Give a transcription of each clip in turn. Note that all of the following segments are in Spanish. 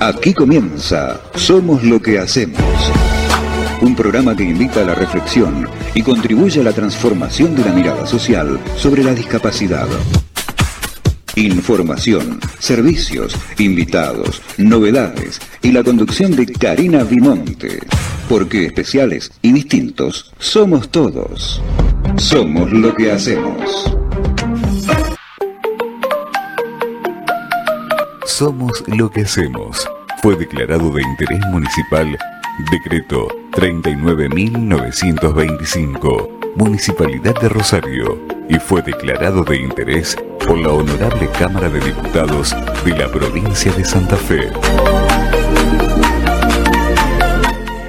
Aquí comienza Somos lo que hacemos. Un programa que invita a la reflexión y contribuye a la transformación de la mirada social sobre la discapacidad. Información, servicios, invitados, novedades y la conducción de Karina Vimonte. Porque especiales y distintos somos todos. Somos lo que hacemos. Somos lo que hacemos. Fue declarado de interés municipal Decreto 39.925, Municipalidad de Rosario, y fue declarado de interés por la Honorable Cámara de Diputados de la provincia de Santa Fe.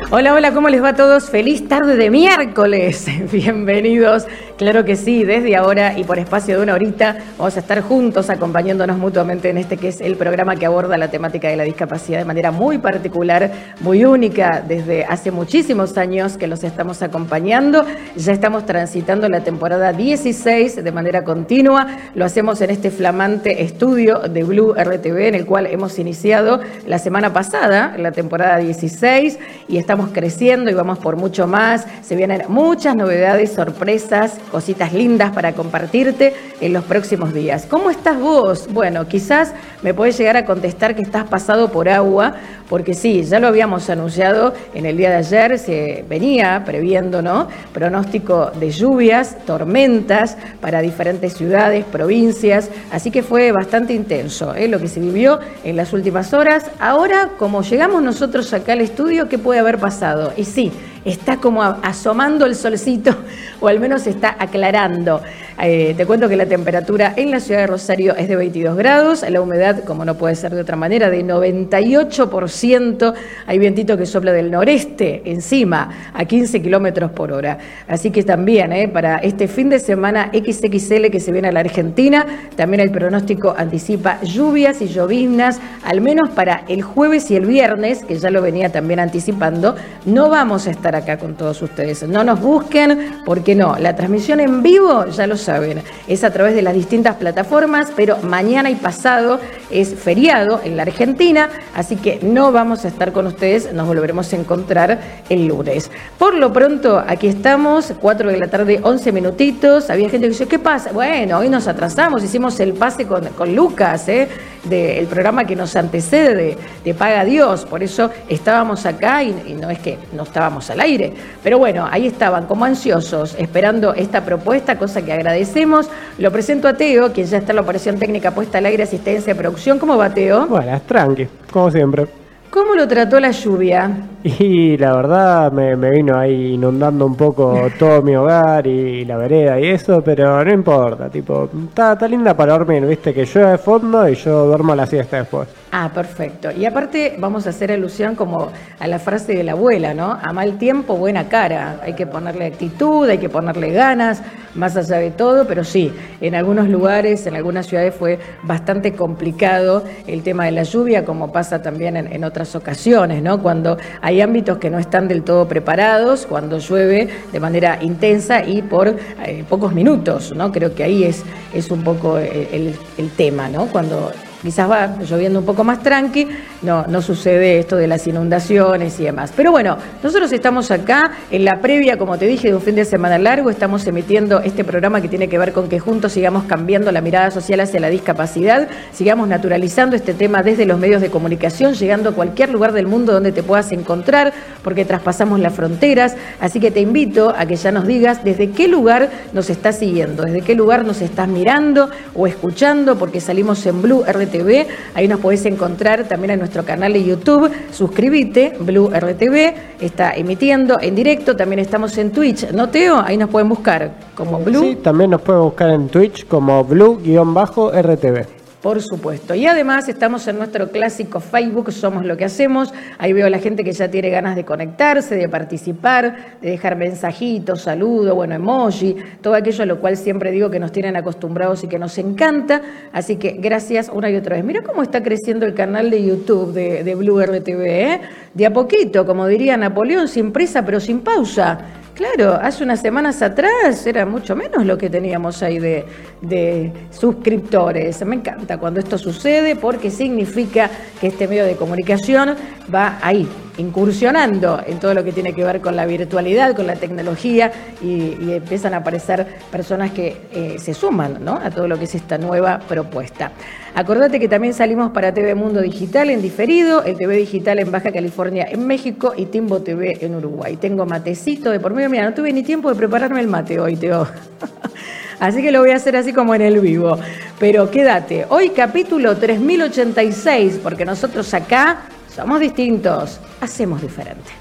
Hola, hola, ¿cómo les va a todos? Feliz tarde de miércoles. Bienvenidos. Claro que sí, desde ahora y por espacio de una horita vamos a estar juntos acompañándonos mutuamente en este que es el programa que aborda la temática de la discapacidad de manera muy particular, muy única, desde hace muchísimos años que los estamos acompañando. Ya estamos transitando la temporada 16 de manera continua. Lo hacemos en este flamante estudio de Blue RTV en el cual hemos iniciado la semana pasada, la temporada 16, y estamos creciendo y vamos por mucho más. Se vienen muchas novedades, sorpresas, cositas lindas para compartirte en los próximos días. ¿Cómo estás vos? Bueno, quizás me puedes llegar a contestar que estás pasado por agua, porque sí, ya lo habíamos anunciado en el día de ayer, se venía previendo, ¿no? Pronóstico de lluvias, tormentas para diferentes ciudades, provincias, así que fue bastante intenso ¿eh? lo que se vivió en las últimas horas. Ahora, como llegamos nosotros acá al estudio, ¿qué puede haber pasado? Y sí, está como asomando el solcito, o al menos está aclarando. Eh, te cuento que la temperatura en la ciudad de Rosario es de 22 grados, la humedad, como no puede ser de otra manera, de 98%. Hay vientito que sopla del noreste encima, a 15 kilómetros por hora. Así que también, eh, para este fin de semana XXL que se viene a la Argentina, también el pronóstico anticipa lluvias y lloviznas, al menos para el jueves y el viernes, que ya lo venía también anticipando. No vamos a estar acá con todos ustedes. No nos busquen, porque no. La transmisión en vivo, ya lo saben, es a través de las distintas plataformas, pero mañana y pasado es feriado en la Argentina, así que no vamos a estar con ustedes, nos volveremos a encontrar el lunes. Por lo pronto, aquí estamos, 4 de la tarde, 11 minutitos. Había gente que dice, ¿qué pasa? Bueno, hoy nos atrasamos, hicimos el pase con, con Lucas, ¿eh? del programa que nos antecede de, Paga Dios, por eso estábamos acá y, y no es que no estábamos al aire, pero bueno, ahí estaban como ansiosos esperando esta propuesta, cosa que agradecemos. Lo presento a Teo, quien ya está en la operación técnica puesta al aire, asistencia de producción. ¿Cómo va Teo? Bueno, tranqui, como siempre. ¿Cómo lo trató la lluvia? Y la verdad me, vino ahí inundando un poco todo mi hogar y la vereda y eso, pero no importa, tipo, está, está linda para dormir, viste, que llueve de fondo y yo duermo la siesta después. Ah, perfecto. Y aparte vamos a hacer alusión como a la frase de la abuela, ¿no? A mal tiempo, buena cara. Hay que ponerle actitud, hay que ponerle ganas, más allá de todo, pero sí, en algunos lugares, en algunas ciudades fue bastante complicado el tema de la lluvia, como pasa también en, otras ocasiones, ¿no? Cuando hay ámbitos que no están del todo preparados, cuando llueve de manera intensa y por eh, pocos minutos, ¿no? Creo que ahí es, es un poco el, el tema, ¿no? Cuando quizás va lloviendo un poco más tranqui, no, no sucede esto de las inundaciones y demás. Pero bueno, nosotros estamos acá en la previa, como te dije, de un fin de semana largo, estamos emitiendo este programa que tiene que ver con que juntos sigamos cambiando la mirada social hacia la discapacidad, sigamos naturalizando este tema desde los medios de comunicación, llegando a cualquier lugar del mundo donde te puedas encontrar, porque traspasamos las fronteras, así que te invito a que ya nos digas desde qué lugar nos estás siguiendo, desde qué lugar nos estás mirando o escuchando, porque salimos en Blue RTV, ahí nos podés encontrar también en nuestro canal de YouTube, suscríbete, Blue RTV, está emitiendo en directo, también estamos en Twitch, ¿no Teo? Ahí nos pueden buscar como Blue. Sí, también nos pueden buscar en Twitch como Blue-RTV. Por supuesto. Y además estamos en nuestro clásico Facebook, Somos lo que hacemos. Ahí veo a la gente que ya tiene ganas de conectarse, de participar, de dejar mensajitos, saludos, bueno, emoji, todo aquello a lo cual siempre digo que nos tienen acostumbrados y que nos encanta. Así que gracias una y otra vez. Mira cómo está creciendo el canal de YouTube de, Blue RTV, ¿eh? De a poquito, como diría Napoleón, sin prisa pero sin pausa. Claro, hace unas semanas atrás era mucho menos lo que teníamos ahí de, de, suscriptores. Me encanta cuando esto sucede porque significa que este medio de comunicación va ahí, incursionando en todo lo que tiene que ver con la virtualidad, con la tecnología y, empiezan a aparecer personas que eh, se suman ¿no? a todo lo que es esta nueva propuesta. Acordate que también salimos para TV Mundo Digital en diferido, el TV Digital en Baja California en México y Timbo TV en Uruguay. Tengo matecito de por medio, mira, no tuve ni tiempo de prepararme el mate hoy, Teo. Así que lo voy a hacer así como en el vivo. Pero quédate, hoy capítulo 3086, porque nosotros acá somos distintos, hacemos diferente.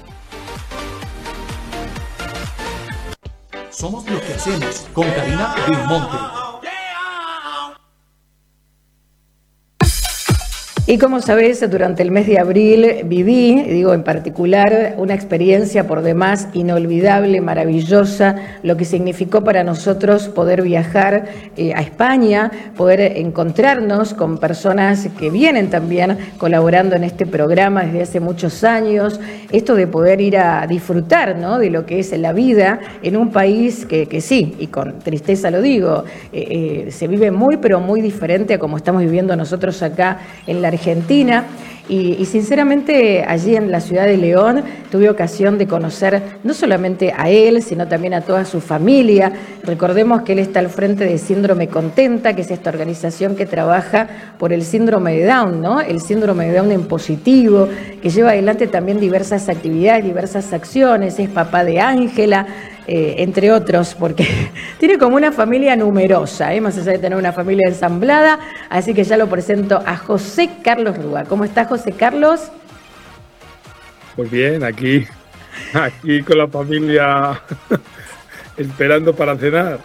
Somos lo que hacemos con Karina Monte. Y como sabes, durante el mes de abril viví, digo en particular, una experiencia por demás inolvidable, maravillosa, lo que significó para nosotros poder viajar eh, a España, poder encontrarnos con personas que vienen también colaborando en este programa desde hace muchos años, esto de poder ir a disfrutar ¿no? de lo que es la vida en un país que, que sí, y con tristeza lo digo, eh, eh, se vive muy pero muy diferente a como estamos viviendo nosotros acá en la Argentina. Y, sinceramente allí en la ciudad de León tuve ocasión de conocer no solamente a él, sino también a toda su familia. Recordemos que él está al frente de Síndrome Contenta, que es esta organización que trabaja por el síndrome de Down, ¿no? El síndrome de Down en positivo, que lleva adelante también diversas actividades, diversas acciones. Es papá de Ángela. Eh, entre otros, porque tiene como una familia numerosa, ¿eh? más allá de tener una familia ensamblada, así que ya lo presento a José Carlos Rúa. ¿Cómo está José Carlos? Pues bien, aquí, aquí con la familia esperando para cenar,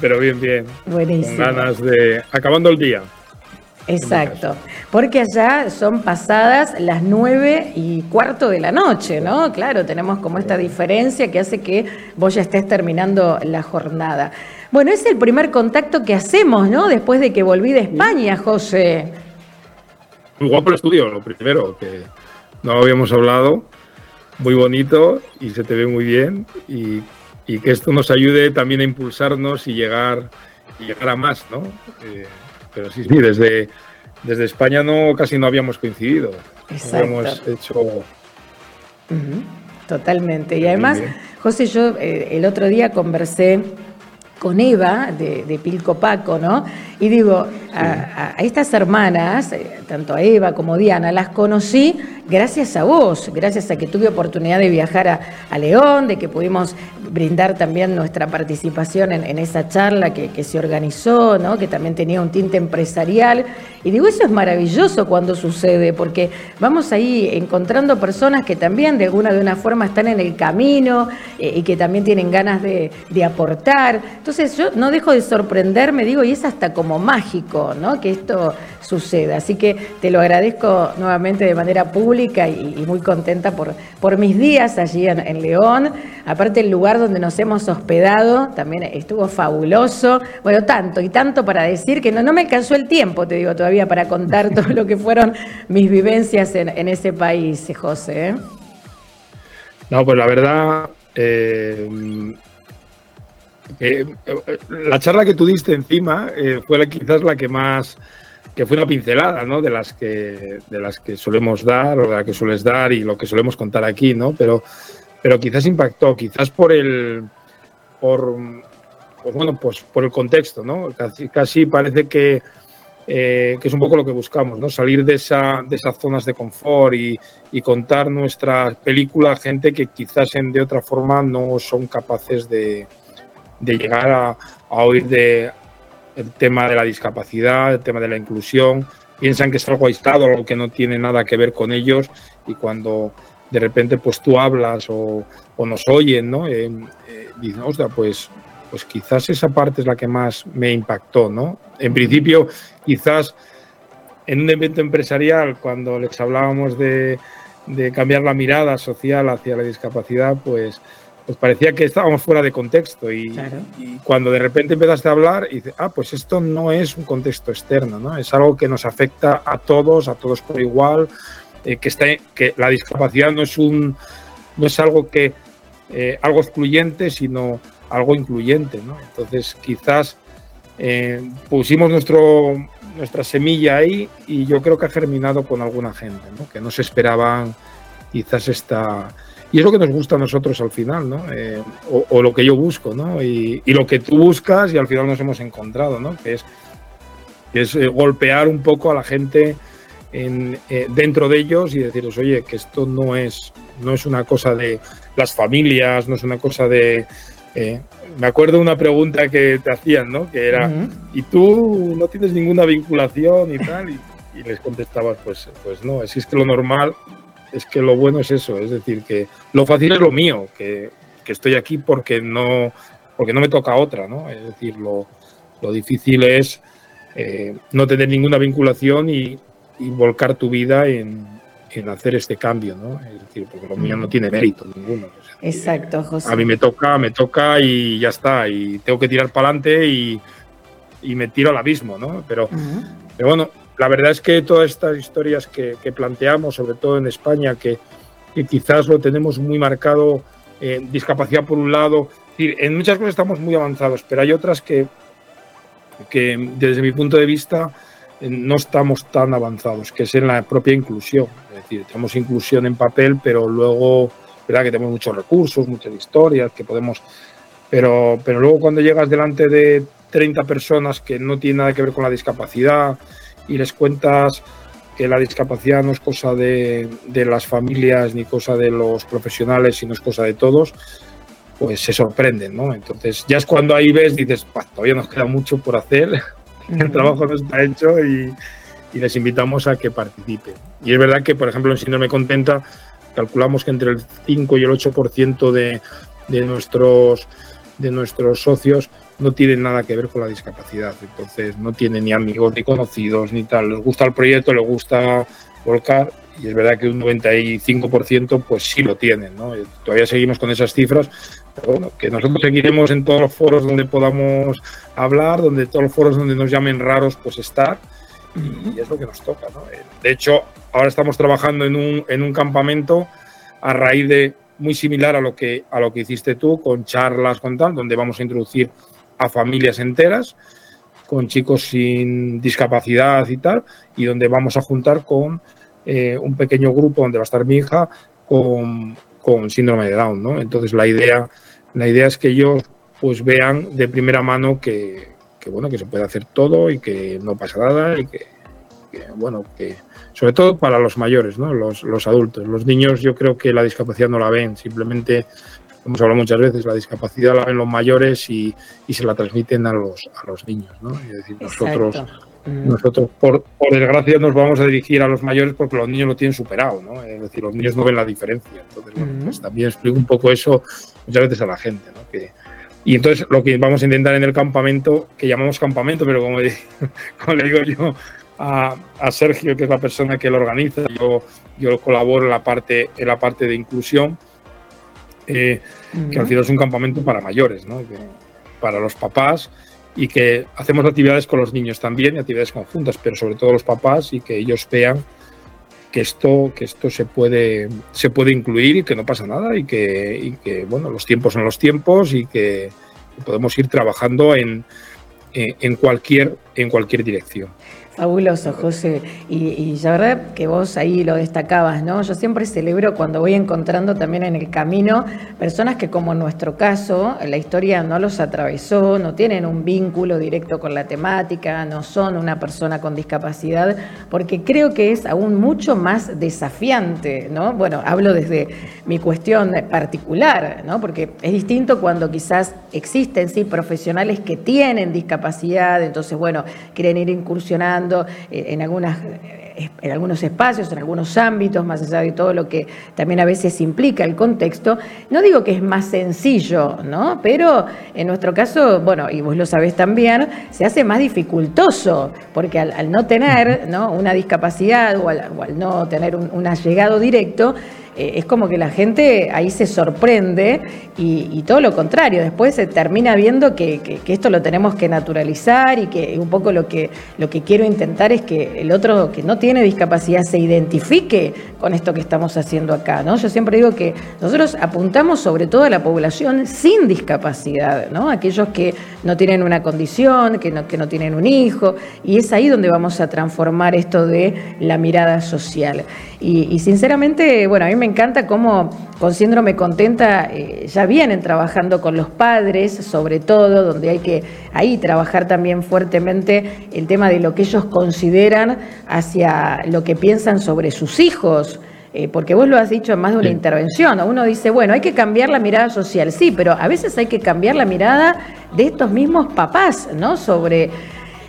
pero bien, bien. Buenísimo. Con ganas de... acabando el día. Exacto, porque allá son pasadas las nueve y cuarto de la noche, ¿no? Claro, tenemos como esta diferencia que hace que vos ya estés terminando la jornada. Bueno, es el primer contacto que hacemos, ¿no? Después de que volví de España, José. Muy guapo el estudio, lo primero, que no habíamos hablado, muy bonito y se te ve muy bien y, que esto nos ayude también a impulsarnos y llegar, y llegar a más, ¿no? Eh, pero sí, sí, desde, desde España no casi no habíamos coincidido. Exacto. Hemos hecho. Totalmente. Y además, José, yo eh, el otro día conversé con Eva de, de Pilco Paco, ¿no? Y digo, a, estas hermanas, eh, tanto a Eva como Diana, las conocí gracias a vos, gracias a que tuve oportunidad de viajar a, León, de que pudimos brindar también nuestra participación en, esa charla que, se organizó, ¿no? que también tenía un tinte empresarial. Y digo, eso es maravilloso cuando sucede, porque vamos ahí encontrando personas que también de alguna de una forma están en el camino eh, y que también tienen ganas de, de aportar. Entonces yo no dejo de sorprenderme, digo, y es hasta como mágico, ¿no? Que esto suceda. Así que te lo agradezco nuevamente de manera pública y, muy contenta por, por mis días allí en, León. Aparte el lugar donde nos hemos hospedado también estuvo fabuloso. Bueno, tanto y tanto para decir que no, no me alcanzó el tiempo, te digo todavía, para contar todo lo que fueron mis vivencias en, ese país, José. ¿eh? No, pues la verdad, eh, eh, la charla que tú diste encima eh, fue quizás la que más, que fue una pincelada, ¿no? De las que, de las que solemos dar o de la que sueles dar y lo que solemos contar aquí, ¿no? Pero, pero quizás impactó, quizás por el, por, pues bueno, pues por el contexto, ¿no? Casi, casi parece que, eh, que es un poco lo que buscamos, ¿no? Salir de, esa, de esas zonas de confort y, y contar nuestra película a gente que quizás en, de otra forma no son capaces de, de llegar a, oír de el tema de la discapacidad, el tema de la inclusión, piensan que es algo aislado, algo que no tiene nada que ver con ellos y cuando de repente pues tú hablas o, nos oyen, ¿no? Eh, eh, dicen, ostras, pues, pues quizás esa parte es la que más me impactó, ¿no? En principio, quizás en un evento empresarial, cuando les hablábamos de, de cambiar la mirada social hacia la discapacidad, pues pues parecía que estábamos fuera de contexto y, cuando de repente empezaste a hablar y dices, ah, pues esto no es un contexto externo, ¿no? Es algo que nos afecta a todos, a todos por igual, eh, que, está, que la discapacidad no es, un, no es algo que eh, algo excluyente, sino algo incluyente. ¿no? Entonces, quizás eh, pusimos nuestro, nuestra semilla ahí y yo creo que ha germinado con alguna gente, ¿no? que no se esperaban quizás esta... Y es lo que nos gusta a nosotros al final, ¿no? Eh, o, lo que yo busco, ¿no? Y, lo que tú buscas y al final nos hemos encontrado, ¿no? Que es, es golpear un poco a la gente en, dentro de ellos y decirles, oye, que esto no es, no es una cosa de las familias, no es una cosa de eh, me acuerdo una pregunta que te hacían, ¿no? Que era, ¿y tú no tienes ninguna vinculación y tal? Y, les contestabas, pues, pues no, es que lo normal es que lo bueno es eso, es decir, que lo fácil es lo mío, que, estoy aquí porque no, porque no me toca otra, ¿no? Es decir, lo, difícil es eh, no tener ninguna vinculación y, volcar tu vida en, en, hacer este cambio, ¿no? Es decir, porque lo mío no tiene mérito ninguno. Exacto, José. A mí me toca, me toca y ya está. Y tengo que tirar para adelante y, me tiro al abismo, ¿no? Pero, pero, bueno, la verdad es que todas estas historias que, planteamos, sobre todo en España, que, quizás lo tenemos muy marcado, eh, discapacidad por un lado, en muchas cosas estamos muy avanzados, pero hay otras que, que desde mi punto de vista eh, no estamos tan avanzados, que es en la propia inclusión. Es decir, tenemos inclusión en papel, pero luego verdad que tenemos muchos recursos, muchas historias que podemos, pero, pero luego cuando llegas delante de 30 personas que no tienen nada que ver con la discapacidad y les cuentas que la discapacidad no es cosa de, las familias ni cosa de los profesionales, sino es cosa de todos, pues se sorprenden, ¿no? Entonces ya es cuando ahí ves, dices, todavía nos queda mucho por hacer, el trabajo no está hecho y, y les invitamos a que participen. Y es verdad que, por ejemplo, en Síndrome Contenta calculamos que entre el 5 y el 8% de, de, nuestros, de nuestros socios no tienen nada que ver con la discapacidad. Entonces no tienen ni amigos ni conocidos ni tal. Les gusta el proyecto, les gusta volcar y es verdad que un 95% pues sí lo tienen. ¿no? Todavía seguimos con esas cifras, pero bueno, que nosotros seguiremos en todos los foros donde podamos hablar, donde todos los foros donde nos llamen raros pues estar y es lo que nos toca. ¿no? De hecho, ahora estamos trabajando en un, en un campamento a raíz de muy similar a lo que a lo que hiciste tú con charlas con tal donde vamos a introducir a familias enteras con chicos sin discapacidad y tal y donde vamos a juntar con eh, un pequeño grupo donde va a estar mi hija con, con síndrome de Down ¿no? entonces la idea la idea es que ellos pues vean de primera mano que, que bueno que se puede hacer todo y que no pasa nada y que, bueno que sobre todo para los mayores no los, los, adultos los niños yo creo que la discapacidad no la ven simplemente hemos hablado muchas veces la discapacidad la ven los mayores y, y se la transmiten a los a los niños no es decir nosotros mm. nosotros por, por, desgracia nos vamos a dirigir a los mayores porque los niños lo tienen superado no es decir los niños no ven la diferencia. Entonces bueno, mm. pues también explico un poco eso muchas veces a la gente no que y entonces lo que vamos a intentar en el campamento, que llamamos campamento, pero como, le digo yo a, Sergio, que es la persona que lo organiza, yo, yo colaboro en la parte, en la parte de inclusión, eh, que al final es un campamento para mayores, ¿no? para los papás y que hacemos actividades con los niños también, actividades conjuntas, pero sobre todo los papás y que ellos vean que esto, que esto se puede, se puede incluir y que no pasa nada y que, que bueno, los tiempos son los tiempos y que podemos ir trabajando en, en, cualquier, en cualquier dirección. Fabuloso, José. Y, la verdad que vos ahí lo destacabas, ¿no? Yo siempre celebro cuando voy encontrando también en el camino personas que como en nuestro caso, la historia no los atravesó, no tienen un vínculo directo con la temática, no son una persona con discapacidad, porque creo que es aún mucho más desafiante, ¿no? Bueno, hablo desde mi cuestión particular, ¿no? Porque es distinto cuando quizás existen, sí, profesionales que tienen discapacidad, entonces, bueno, quieren ir incursionando eh, en, algunas, eh, en algunos espacios, en algunos ámbitos, más allá de todo lo que también a veces implica el contexto. No digo que es más sencillo, ¿no? Pero en nuestro caso, bueno, y vos lo sabés también, se hace más dificultoso, porque al, no tener ¿no? una discapacidad o al, no tener un, allegado directo, eh, es como que la gente ahí se sorprende y, todo lo contrario, después se termina viendo que, esto lo tenemos que naturalizar y que un poco lo que, lo que quiero intentar es que el otro que no tiene discapacidad se identifique con esto que estamos haciendo acá. ¿no? Yo siempre digo que nosotros apuntamos sobre todo a la población sin discapacidad, ¿no? aquellos que no tienen una condición, que no, que no tienen un hijo, y es ahí donde vamos a transformar esto de la mirada social. Y, sinceramente, bueno, a mí me encanta cómo con síndrome contenta eh, ya vienen trabajando con los padres, sobre todo, donde hay que ahí trabajar también fuertemente el tema de lo que ellos consideran hacia lo que piensan sobre sus hijos. Eh, porque vos lo has dicho en más de una intervención, uno dice, bueno, hay que cambiar la mirada social, sí, pero a veces hay que cambiar la mirada de estos mismos papás, ¿no? Sobre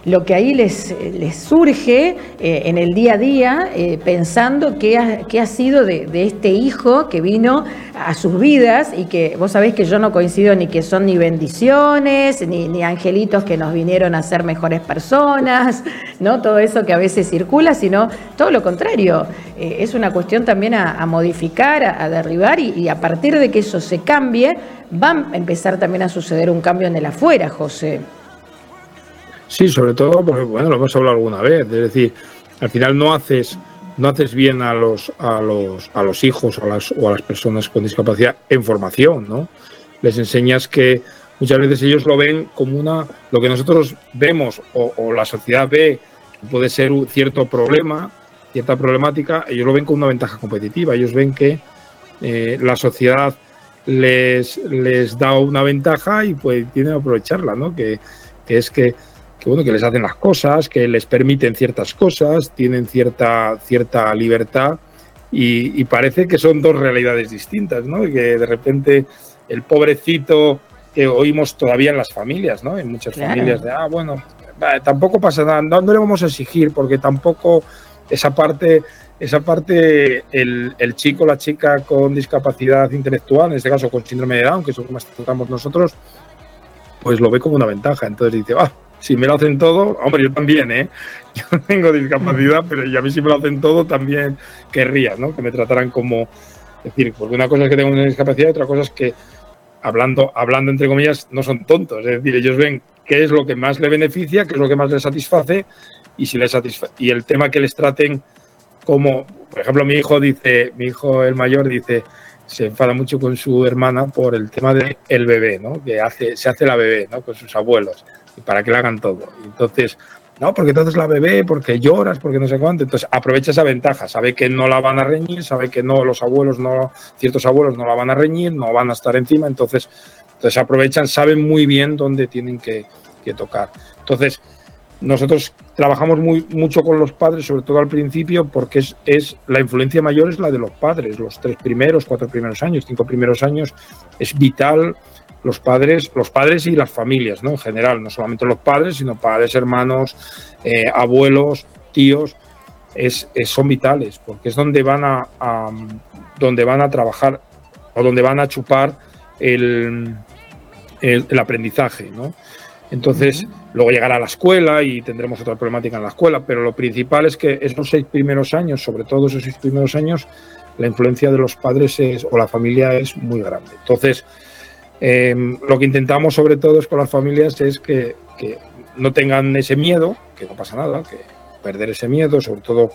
lo que ahí les, surge eh, en el día a día, eh, pensando qué ha, ha sido de, este hijo que vino a sus vidas y que vos sabés que yo no coincido ni que son ni bendiciones, ni, angelitos que nos vinieron a ser mejores personas, ¿no? Todo eso que a veces circula, sino todo lo contrario. Eh, es una cuestión también a, modificar, a, derribar y, y a partir de que eso se cambie, va a empezar también a suceder un cambio en el afuera, José. Sí, sobre todo porque, bueno, lo hemos hablado alguna vez, es decir, al final no haces no haces bien a los a los a los hijos a las, o a las personas con discapacidad en formación, ¿no? Les enseñas que muchas veces ellos lo ven como una lo que nosotros vemos o, la sociedad ve puede ser un cierto problema, cierta problemática, ellos lo ven como una ventaja competitiva, ellos ven que eh, la sociedad les, les da una ventaja y pues tienen que aprovecharla, ¿no? Que, que es que que bueno, que les hacen las cosas, que les permiten ciertas cosas, tienen cierta, cierta libertad y, parece que son dos realidades distintas, ¿no? Y que de repente el pobrecito que oímos todavía en las familias, ¿no? En muchas familias de, ah, bueno, tampoco pasa nada, no, le vamos a exigir porque tampoco esa parte, esa parte el, el chico la chica con discapacidad intelectual, en este caso con síndrome de Down, que es lo que más tratamos nosotros, pues lo ve como una ventaja. Entonces dice, ah, si me lo hacen todo, hombre, yo también, ¿eh? Yo tengo discapacidad, pero y a mí si me lo hacen todo también querría, ¿no? Que me trataran como, es decir, porque una cosa es que tengo una discapacidad otra cosa es que, hablando, hablando entre comillas, no son tontos, es decir, ellos ven qué es lo que más le beneficia, qué es lo que más les satisface y si les satisface, y el tema que les traten como, por ejemplo, mi hijo dice, mi hijo el mayor dice, se enfada mucho con su hermana por el tema del el bebé, ¿no? Que hace, se hace la bebé, ¿no? Con sus abuelos para que le hagan todo. Entonces, no, porque entonces la bebé, porque lloras, porque no sé cuánto. Entonces aprovecha esa ventaja, sabe que no la van a reñir, sabe que no, los abuelos no, ciertos abuelos no la van a reñir, no van a estar encima, entonces, entonces aprovechan, saben muy bien dónde tienen que, tocar. Entonces, nosotros trabajamos muy, mucho con los padres, sobre todo al principio, porque es, es la influencia mayor es la de los padres, los tres primeros, cuatro primeros años, cinco primeros años, es vital los padres, los padres y las familias, ¿no? En general, no solamente los padres, sino padres, hermanos, eh, abuelos, tíos, es, son vitales, porque es donde van a, donde van a trabajar o donde van a chupar el, el, aprendizaje, ¿no? Entonces, luego llegará a la escuela y tendremos otra problemática en la escuela, pero lo principal es que esos seis primeros años, sobre todo esos seis primeros años, la influencia de los padres es, o la familia es muy grande. Entonces, Em, lo que intentamos sobre todo es con las familias es que, no tengan ese miedo, que no pasa nada, que perder ese miedo, sobre todo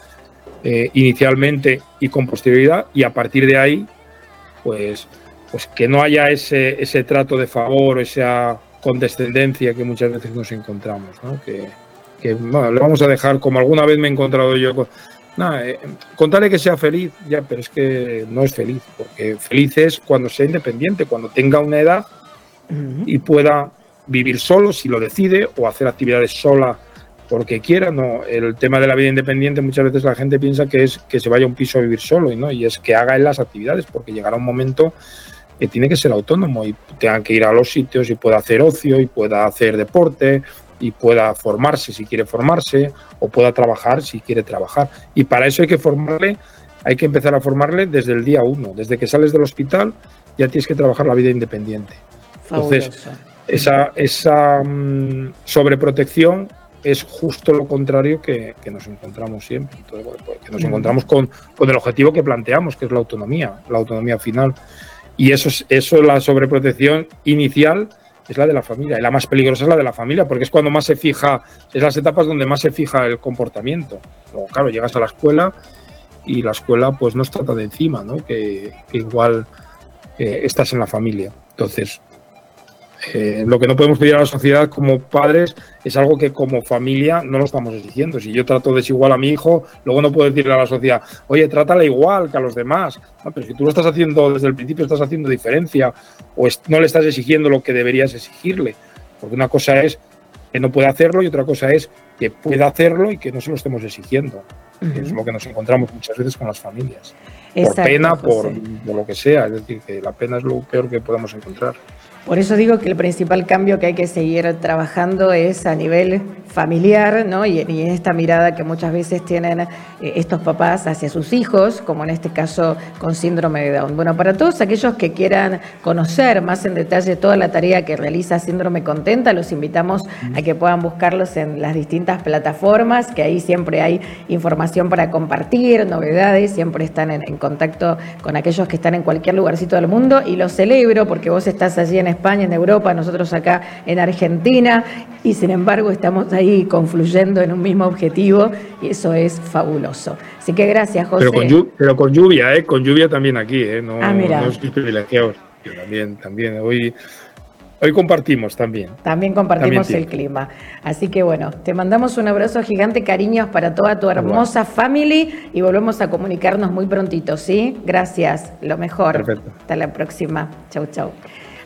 eh, inicialmente y con posterioridad, y a partir de ahí, pues, pues que no haya ese, ese trato de favor, esa condescendencia que muchas veces nos encontramos, ¿no? que, que le vamos a dejar, como alguna vez me he encontrado yo Nada, eh, contarle que sea feliz, ya, pero es que no es feliz, porque feliz es cuando sea independiente, cuando tenga una edad y pueda vivir solo si lo decide o hacer actividades sola porque quiera. No, el tema de la vida independiente muchas veces la gente piensa que es que se vaya a un piso a vivir solo y no, y es que haga en las actividades, porque llegará un momento que tiene que ser autónomo y tenga que ir a los sitios y pueda hacer ocio y pueda hacer deporte y pueda formarse si quiere formarse o pueda trabajar si quiere trabajar. Y para eso hay que formarle, hay que empezar a formarle desde el día uno. Desde que sales del hospital ya tienes que trabajar la vida independiente. Entonces, esa, esa mm, sobreprotección es justo lo contrario que, nos encontramos siempre. Pues, que nos encontramos con, con, el objetivo que planteamos, que es la autonomía, la autonomía final. Y eso es eso, la sobreprotección inicial es la de la familia. Y la más peligrosa es la de la familia, porque es cuando más se fija, es las etapas donde más se fija el comportamiento. Luego, claro, llegas a la escuela y la escuela pues no trata de encima, ¿no? Que, igual eh, estás en la familia. Entonces, eh, lo que no podemos pedir a la sociedad como padres es algo que como familia no lo estamos exigiendo. Si yo trato desigual a mi hijo, luego no puedo decirle a la sociedad, oye, trátala igual que a los demás. pero si tú lo estás haciendo desde el principio, estás haciendo diferencia o no le estás exigiendo lo que deberías exigirle. Porque una cosa es que no puede hacerlo y otra cosa es que pueda hacerlo y que no se lo estemos exigiendo. Es lo que nos encontramos muchas veces con las familias. por pena, por, por, lo que sea. Es decir, que la pena es lo peor que podemos encontrar. Por eso digo que el principal cambio que hay que seguir trabajando es a nivel familiar, ¿no? Y, en esta mirada que muchas veces tienen eh, estos papás hacia sus hijos, como en este caso con síndrome de Down. Bueno, para todos aquellos que quieran conocer más en detalle toda la tarea que realiza Síndrome Contenta, los invitamos a que puedan buscarlos en las distintas plataformas, que ahí siempre hay información para compartir, novedades, siempre están en, en contacto con aquellos que están en cualquier lugarcito del mundo y los celebro porque vos estás allí en España, en Europa, nosotros acá en Argentina, y sin embargo estamos ahí confluyendo en un mismo objetivo y eso es fabuloso. Así que gracias, José. Pero con, lluvia, ¿eh? Con lluvia también aquí, ¿eh? No, ah, no estoy privilegiado. también, también. Hoy, hoy compartimos también. También compartimos el clima. Así que bueno, te mandamos un abrazo gigante, cariños para toda tu hermosa family y volvemos a comunicarnos muy prontito, ¿sí? Gracias, lo mejor. Perfecto. Hasta la próxima. Chau, chau.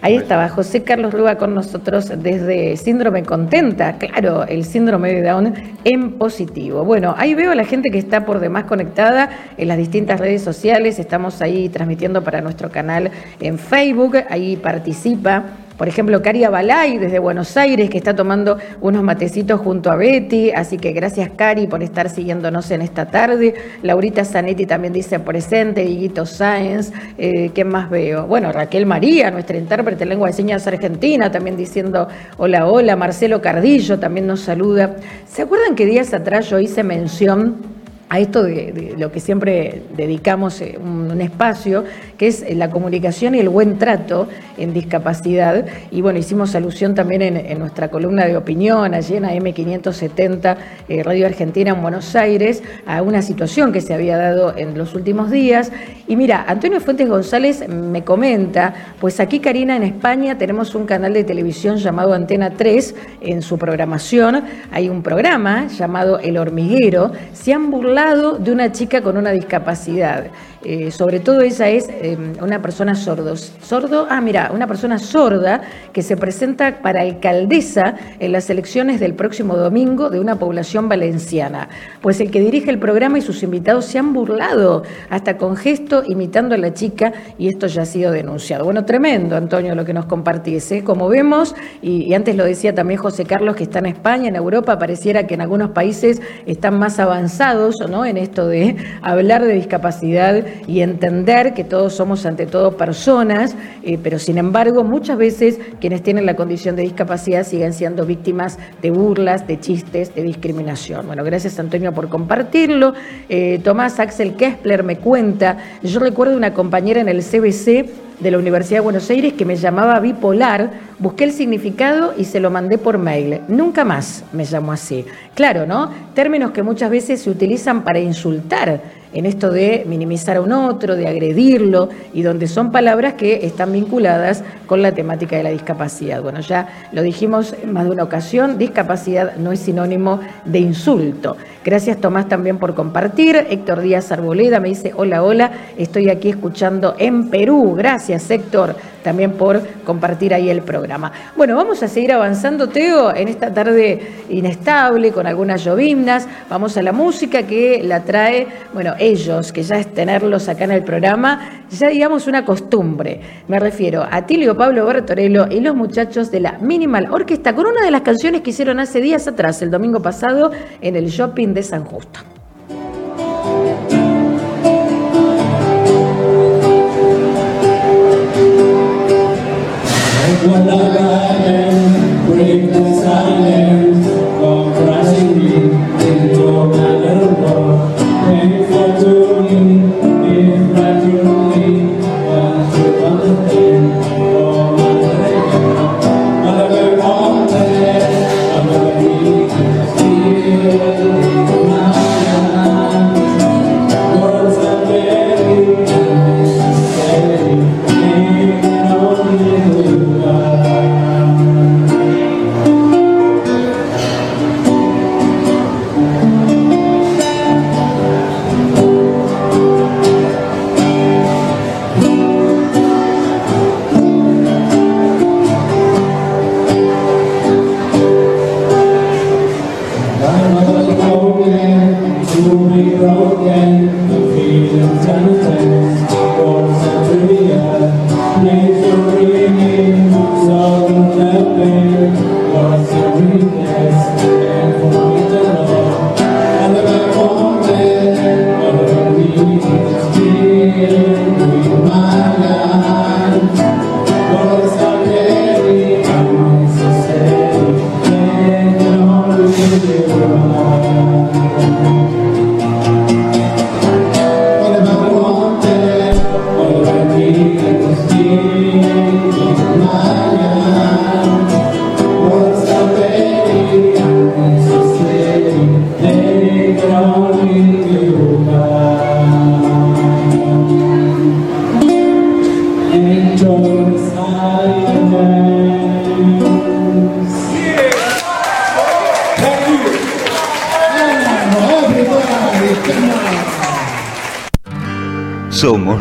Ahí estaba José Carlos Rúa con nosotros desde Síndrome Contenta, claro, el síndrome de Down en positivo. Bueno, ahí veo a la gente que está por demás conectada en las distintas redes sociales, estamos ahí transmitiendo para nuestro canal en Facebook, ahí participa por ejemplo, Cari Balay desde Buenos Aires, que está tomando unos matecitos junto a Betty. Así que gracias, Cari, por estar siguiéndonos en esta tarde. Laurita Zanetti también dice presente, Diguito Sáenz. Eh, ¿Qué más veo? Bueno, Raquel María, nuestra intérprete de lengua de señas argentina, también diciendo hola, hola. Marcelo Cardillo también nos saluda. ¿Se acuerdan que días atrás yo hice mención? A esto de, lo que siempre dedicamos eh, un, espacio, que es la comunicación y el buen trato en discapacidad. Y bueno, hicimos alusión también en, nuestra columna de opinión, allí en M570, eh, Radio Argentina en Buenos Aires, a una situación que se había dado en los últimos días. Y mira, Antonio Fuentes González me comenta, pues aquí Karina en España tenemos un canal de televisión llamado Antena 3, en su programación hay un programa llamado El Hormiguero, se han de una chica con una discapacidad. Eh, sobre todo ella es em, una persona sordo. Sordo, ah, mira, una persona sorda que se presenta para alcaldesa en las elecciones del próximo domingo de una población valenciana. Pues el que dirige el programa y sus invitados se han burlado, hasta con gesto imitando a la chica, y esto ya ha sido denunciado. Bueno, tremendo, Antonio, lo que nos compartís. ¿eh? Como vemos, y, y antes lo decía también José Carlos, que está en España, en Europa, pareciera que en algunos países están más avanzados ¿no? en esto de hablar de discapacidad y entender que todos somos ante todo personas, eh, pero sin embargo muchas veces quienes tienen la condición de discapacidad siguen siendo víctimas de burlas, de chistes, de discriminación. Bueno, gracias Antonio por compartirlo. Eh, Tomás Axel Kessler me cuenta, yo recuerdo una compañera en el CBC de la Universidad de Buenos Aires que me llamaba bipolar, busqué el significado y se lo mandé por mail. Nunca más me llamó así. Claro, ¿no? Términos que muchas veces se utilizan para insultar en esto de minimizar a un otro, de agredirlo, y donde son palabras que están vinculadas con la temática de la discapacidad. Bueno, ya lo dijimos en más de una ocasión, discapacidad no es sinónimo de insulto. Gracias Tomás también por compartir. Héctor Díaz Arboleda me dice, hola, hola, estoy aquí escuchando en Perú. Gracias Héctor también por compartir ahí el programa. Bueno, vamos a seguir avanzando, Teo, en esta tarde inestable, con algunas llovimnas. Vamos a la música que la trae, bueno, ellos, que ya es tenerlos acá en el programa, ya digamos una costumbre. Me refiero a Tilio Pablo Bertorello y los muchachos de la Minimal Orquesta con una de las canciones que hicieron hace días atrás, el domingo pasado, en el shopping de San Justo.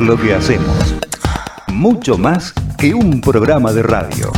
Lo que hacemos. Mucho más que un programa de radio.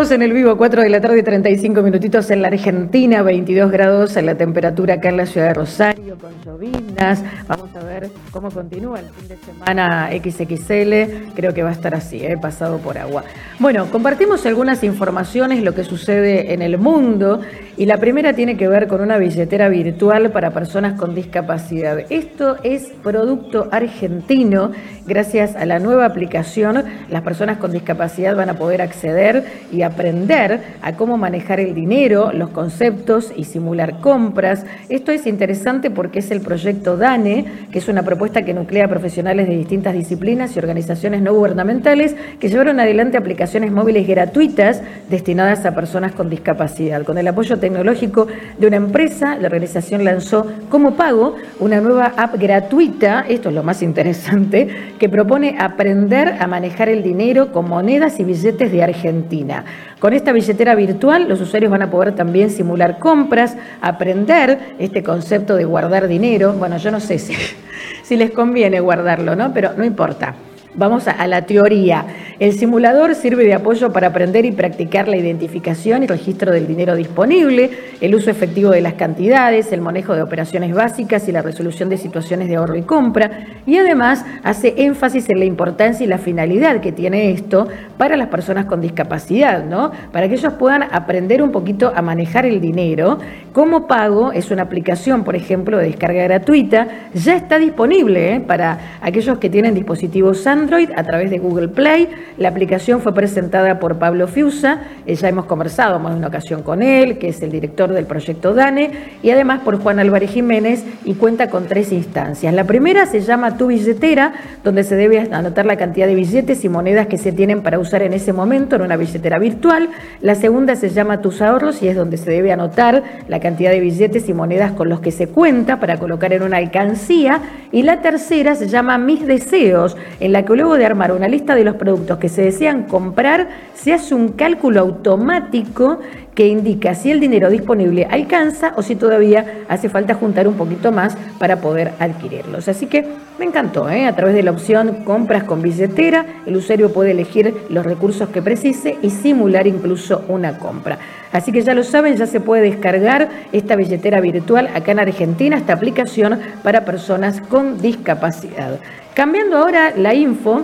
En el vivo, 4 de la tarde, 35 minutitos en la Argentina, 22 grados en la temperatura acá en la ciudad de Rosario, con llovinas. Vamos a ver cómo continúa el fin de semana XXL. Creo que va a estar así, ¿eh? pasado por agua. Bueno, compartimos algunas informaciones, lo que sucede en el mundo. Y la primera tiene que ver con una billetera virtual para personas con discapacidad. Esto es producto argentino. Gracias a la nueva aplicación, las personas con discapacidad van a poder acceder y aprender a cómo manejar el dinero, los conceptos y simular compras. Esto es interesante porque es el proyecto DANE, que es una propuesta que nuclea profesionales de distintas disciplinas y organizaciones no gubernamentales que llevaron adelante aplicaciones móviles gratuitas destinadas a personas con discapacidad. Con el apoyo tecnológico de una empresa, la organización lanzó como pago una nueva app gratuita, esto es lo más interesante, que propone aprender a manejar el dinero con monedas y billetes de Argentina. Con esta billetera virtual, los usuarios van a poder también simular compras, aprender este concepto de guardar dinero. Bueno, yo no sé si, si les conviene guardarlo, ¿no? Pero no importa. Vamos a, la teoría. El simulador sirve de apoyo para aprender y practicar la identificación y registro del dinero disponible, el uso efectivo de las cantidades, el manejo de operaciones básicas y la resolución de situaciones de ahorro y compra. Y además hace énfasis en la importancia y la finalidad que tiene esto para las personas con discapacidad, ¿no? Para que ellos puedan aprender un poquito a manejar el dinero. Como pago es una aplicación, por ejemplo, de descarga gratuita. Ya está disponible ¿eh? para aquellos que tienen dispositivos Android a través de Google Play. La aplicación fue presentada por Pablo Fiusa, eh, ya hemos conversado más de una ocasión con él, que es el director del proyecto DANE, y además por Juan Álvarez Jiménez y cuenta con tres instancias. La primera se llama Tu billetera, donde se debe anotar la cantidad de billetes y monedas que se tienen para usar en ese momento en una billetera virtual. La segunda se llama Tus ahorros y es donde se debe anotar la cantidad de billetes y monedas con los que se cuenta para colocar en una alcancía. Y la tercera se llama Mis deseos, en la que luego de armar una lista de los productos que se desean comprar, se hace un cálculo automático que indica si el dinero disponible alcanza o si todavía hace falta juntar un poquito más para poder adquirirlos. Así que me encantó, ¿eh? a través de la opción compras con billetera, el usuario puede elegir los recursos que precise y simular incluso una compra. Así que ya lo saben, ya se puede descargar esta billetera virtual acá en Argentina, esta aplicación para personas con discapacidad. Cambiando ahora la info,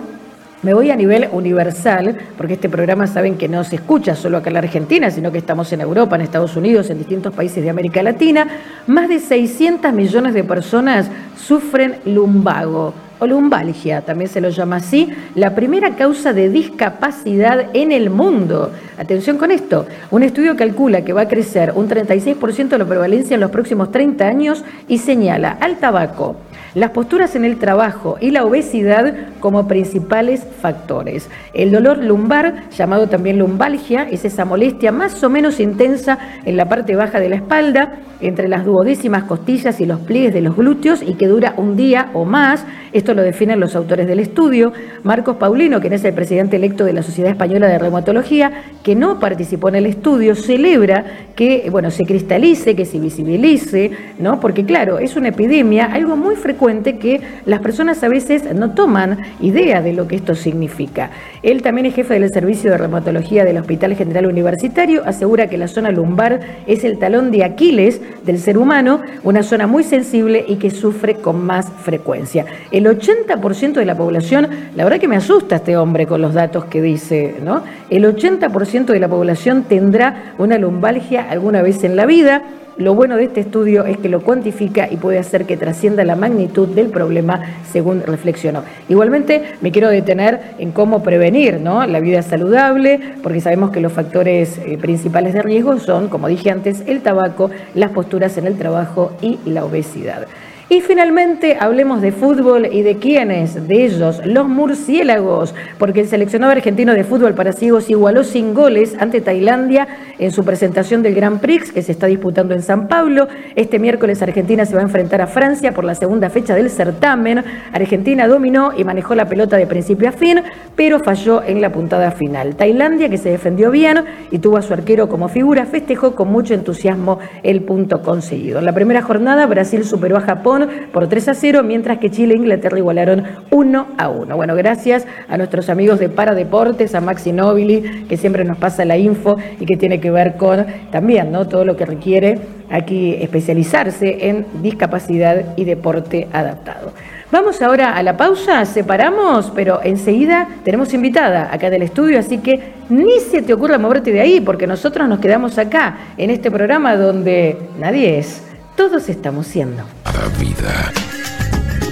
me voy a nivel universal, porque este programa saben que no se escucha solo acá en la Argentina, sino que estamos en Europa, en Estados Unidos, en distintos países de América Latina. Más de 600 millones de personas sufren lumbago o lumbalgia, también se lo llama así, la primera causa de discapacidad en el mundo. Atención con esto, un estudio calcula que va a crecer un 36% de la prevalencia en los próximos 30 años y señala al tabaco, las posturas en el trabajo y la obesidad como principales factores. El dolor lumbar, llamado también lumbalgia, es esa molestia más o menos intensa en la parte baja de la espalda, entre las duodécimas costillas y los pliegues de los glúteos y que dura un día o más. Esto lo definen los autores del estudio. Marcos Paulino, quien es el presidente electo de la Sociedad Española de Reumatología, que no participó en el estudio, celebra que bueno, se cristalice, que se visibilice, ¿no? Porque claro, es una epidemia, algo muy frecuente que las personas a veces no toman idea de lo que esto significa. Él también es jefe del servicio de reumatología del Hospital General Universitario, asegura que la zona lumbar es el talón de Aquiles del ser humano, una zona muy sensible y que sufre con más frecuencia. El 80% de la población, la verdad que me asusta este hombre con los datos que dice, ¿no? El 80% de la población tendrá una lumbalgia alguna vez en la vida. Lo bueno de este estudio es que lo cuantifica y puede hacer que trascienda la magnitud del problema, según reflexionó. Igualmente, me quiero detener en cómo prevenir ¿no? la vida saludable, porque sabemos que los factores eh, principales de riesgo son, como dije antes, el tabaco, las posturas en el trabajo y la obesidad. Y finalmente hablemos de fútbol y de quiénes, de ellos, los murciélagos, porque el seleccionado argentino de fútbol para ciegos igualó sin goles ante Tailandia en su presentación del Grand Prix que se está disputando en San Pablo. Este miércoles Argentina se va a enfrentar a Francia por la segunda fecha del certamen. Argentina dominó y manejó la pelota de principio a fin, pero falló en la puntada final. Tailandia, que se defendió bien y tuvo a su arquero como figura, festejó con mucho entusiasmo el punto conseguido. En la primera jornada Brasil superó a Japón por 3 a 0, mientras que Chile e Inglaterra igualaron 1 a 1. Bueno, gracias a nuestros amigos de Paradeportes, a Maxi Nobili, que siempre nos pasa la info y que tiene que ver con también ¿no? todo lo que requiere aquí especializarse en discapacidad y deporte adaptado. Vamos ahora a la pausa, separamos, pero enseguida tenemos invitada acá del estudio, así que ni se te ocurra moverte de ahí, porque nosotros nos quedamos acá, en este programa donde nadie es, todos estamos siendo. La vida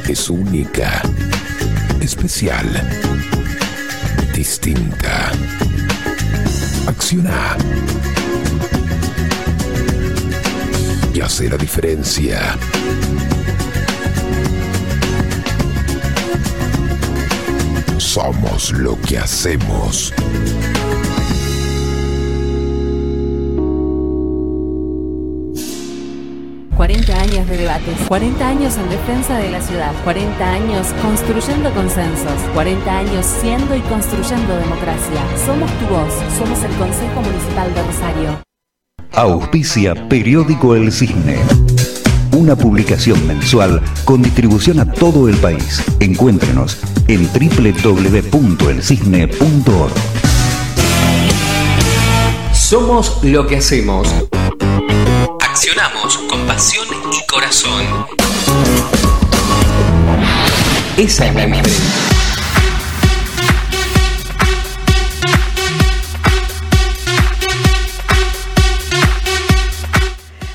es única, especial, distinta. Acciona. Y hace la diferencia. Somos lo que hacemos. 40 años de debates, 40 años en defensa de la ciudad, 40 años construyendo consensos, 40 años siendo y construyendo democracia. Somos tu voz, somos el Consejo Municipal de Rosario. Auspicia Periódico El Cisne. Una publicación mensual con distribución a todo el país. Encuéntrenos en www.elcisne.org. Somos lo que hacemos. Accionamos con pasión y corazón. Esa es la diferencia.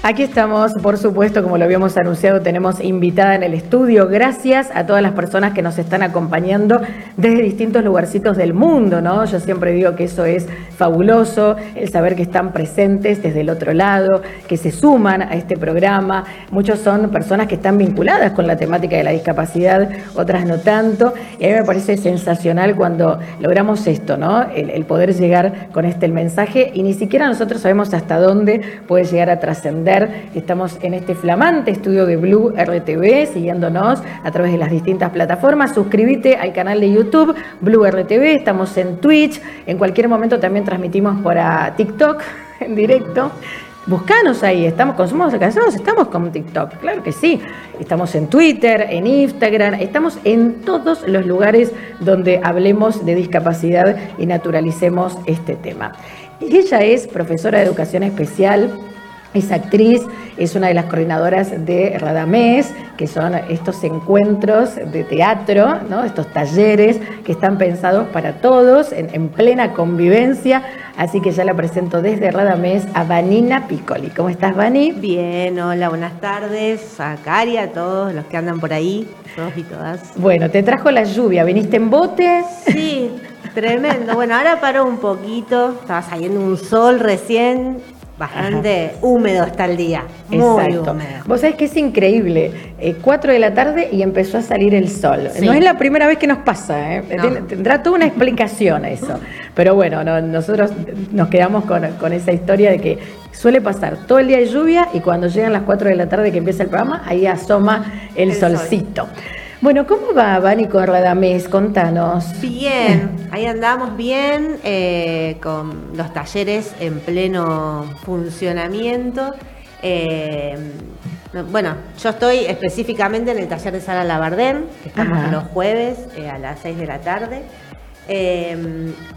Aquí estamos, por supuesto, como lo habíamos anunciado, tenemos invitada en el estudio. Gracias a todas las personas que nos están acompañando desde distintos lugarcitos del mundo, ¿no? Yo siempre digo que eso es fabuloso, el saber que están presentes desde el otro lado, que se suman a este programa. Muchos son personas que están vinculadas con la temática de la discapacidad, otras no tanto. Y a mí me parece sensacional cuando logramos esto, ¿no? El, poder llegar con este el mensaje y ni siquiera nosotros sabemos hasta dónde puede llegar a trascender Estamos en este flamante estudio de Blue RTV, siguiéndonos a través de las distintas plataformas. Suscríbete al canal de YouTube Blue RTV, estamos en Twitch, en cualquier momento también transmitimos por TikTok en directo. Buscanos ahí, estamos con Somos Cansados, estamos con TikTok, claro que sí. Estamos en Twitter, en Instagram, estamos en todos los lugares donde hablemos de discapacidad y naturalicemos este tema. Ella es profesora de educación especial, es actriz, es una de las coordinadoras de Radamés, que son estos encuentros de teatro, ¿no? estos talleres que están pensados para todos, en, plena convivencia. Así que ya la presento desde Radamés a Vanina Piccoli. ¿Cómo estás, Vani? Bien, hola, buenas tardes a Cari, a todos los que andan por ahí, todos y todas. Bueno, te trajo la lluvia, ¿viniste en bote? Sí, tremendo. Bueno, ahora paró un poquito, estaba saliendo un sol recién Bastante húmedo está el día. Muy Exacto. húmedo. Vos sabés que es increíble. Eh, 4 de la tarde y empezó a salir el sol. No es la primera vez que nos pasa. ¿eh? Tendrá toda una explicación eso. Pero bueno, nosotros nos quedamos con, esa historia de que suele pasar todo el día de lluvia y cuando llegan las 4 de la tarde que empieza el programa, ahí asoma el, solcito. Bueno, ¿cómo va Vani con Radamés? Contanos. Bien, ahí andamos bien, eh, con los talleres en pleno funcionamiento. Eh, no, bueno, yo estoy específicamente en el taller de Sara Labardén, que estamos Ajá. los jueves eh, a las 6 de la tarde,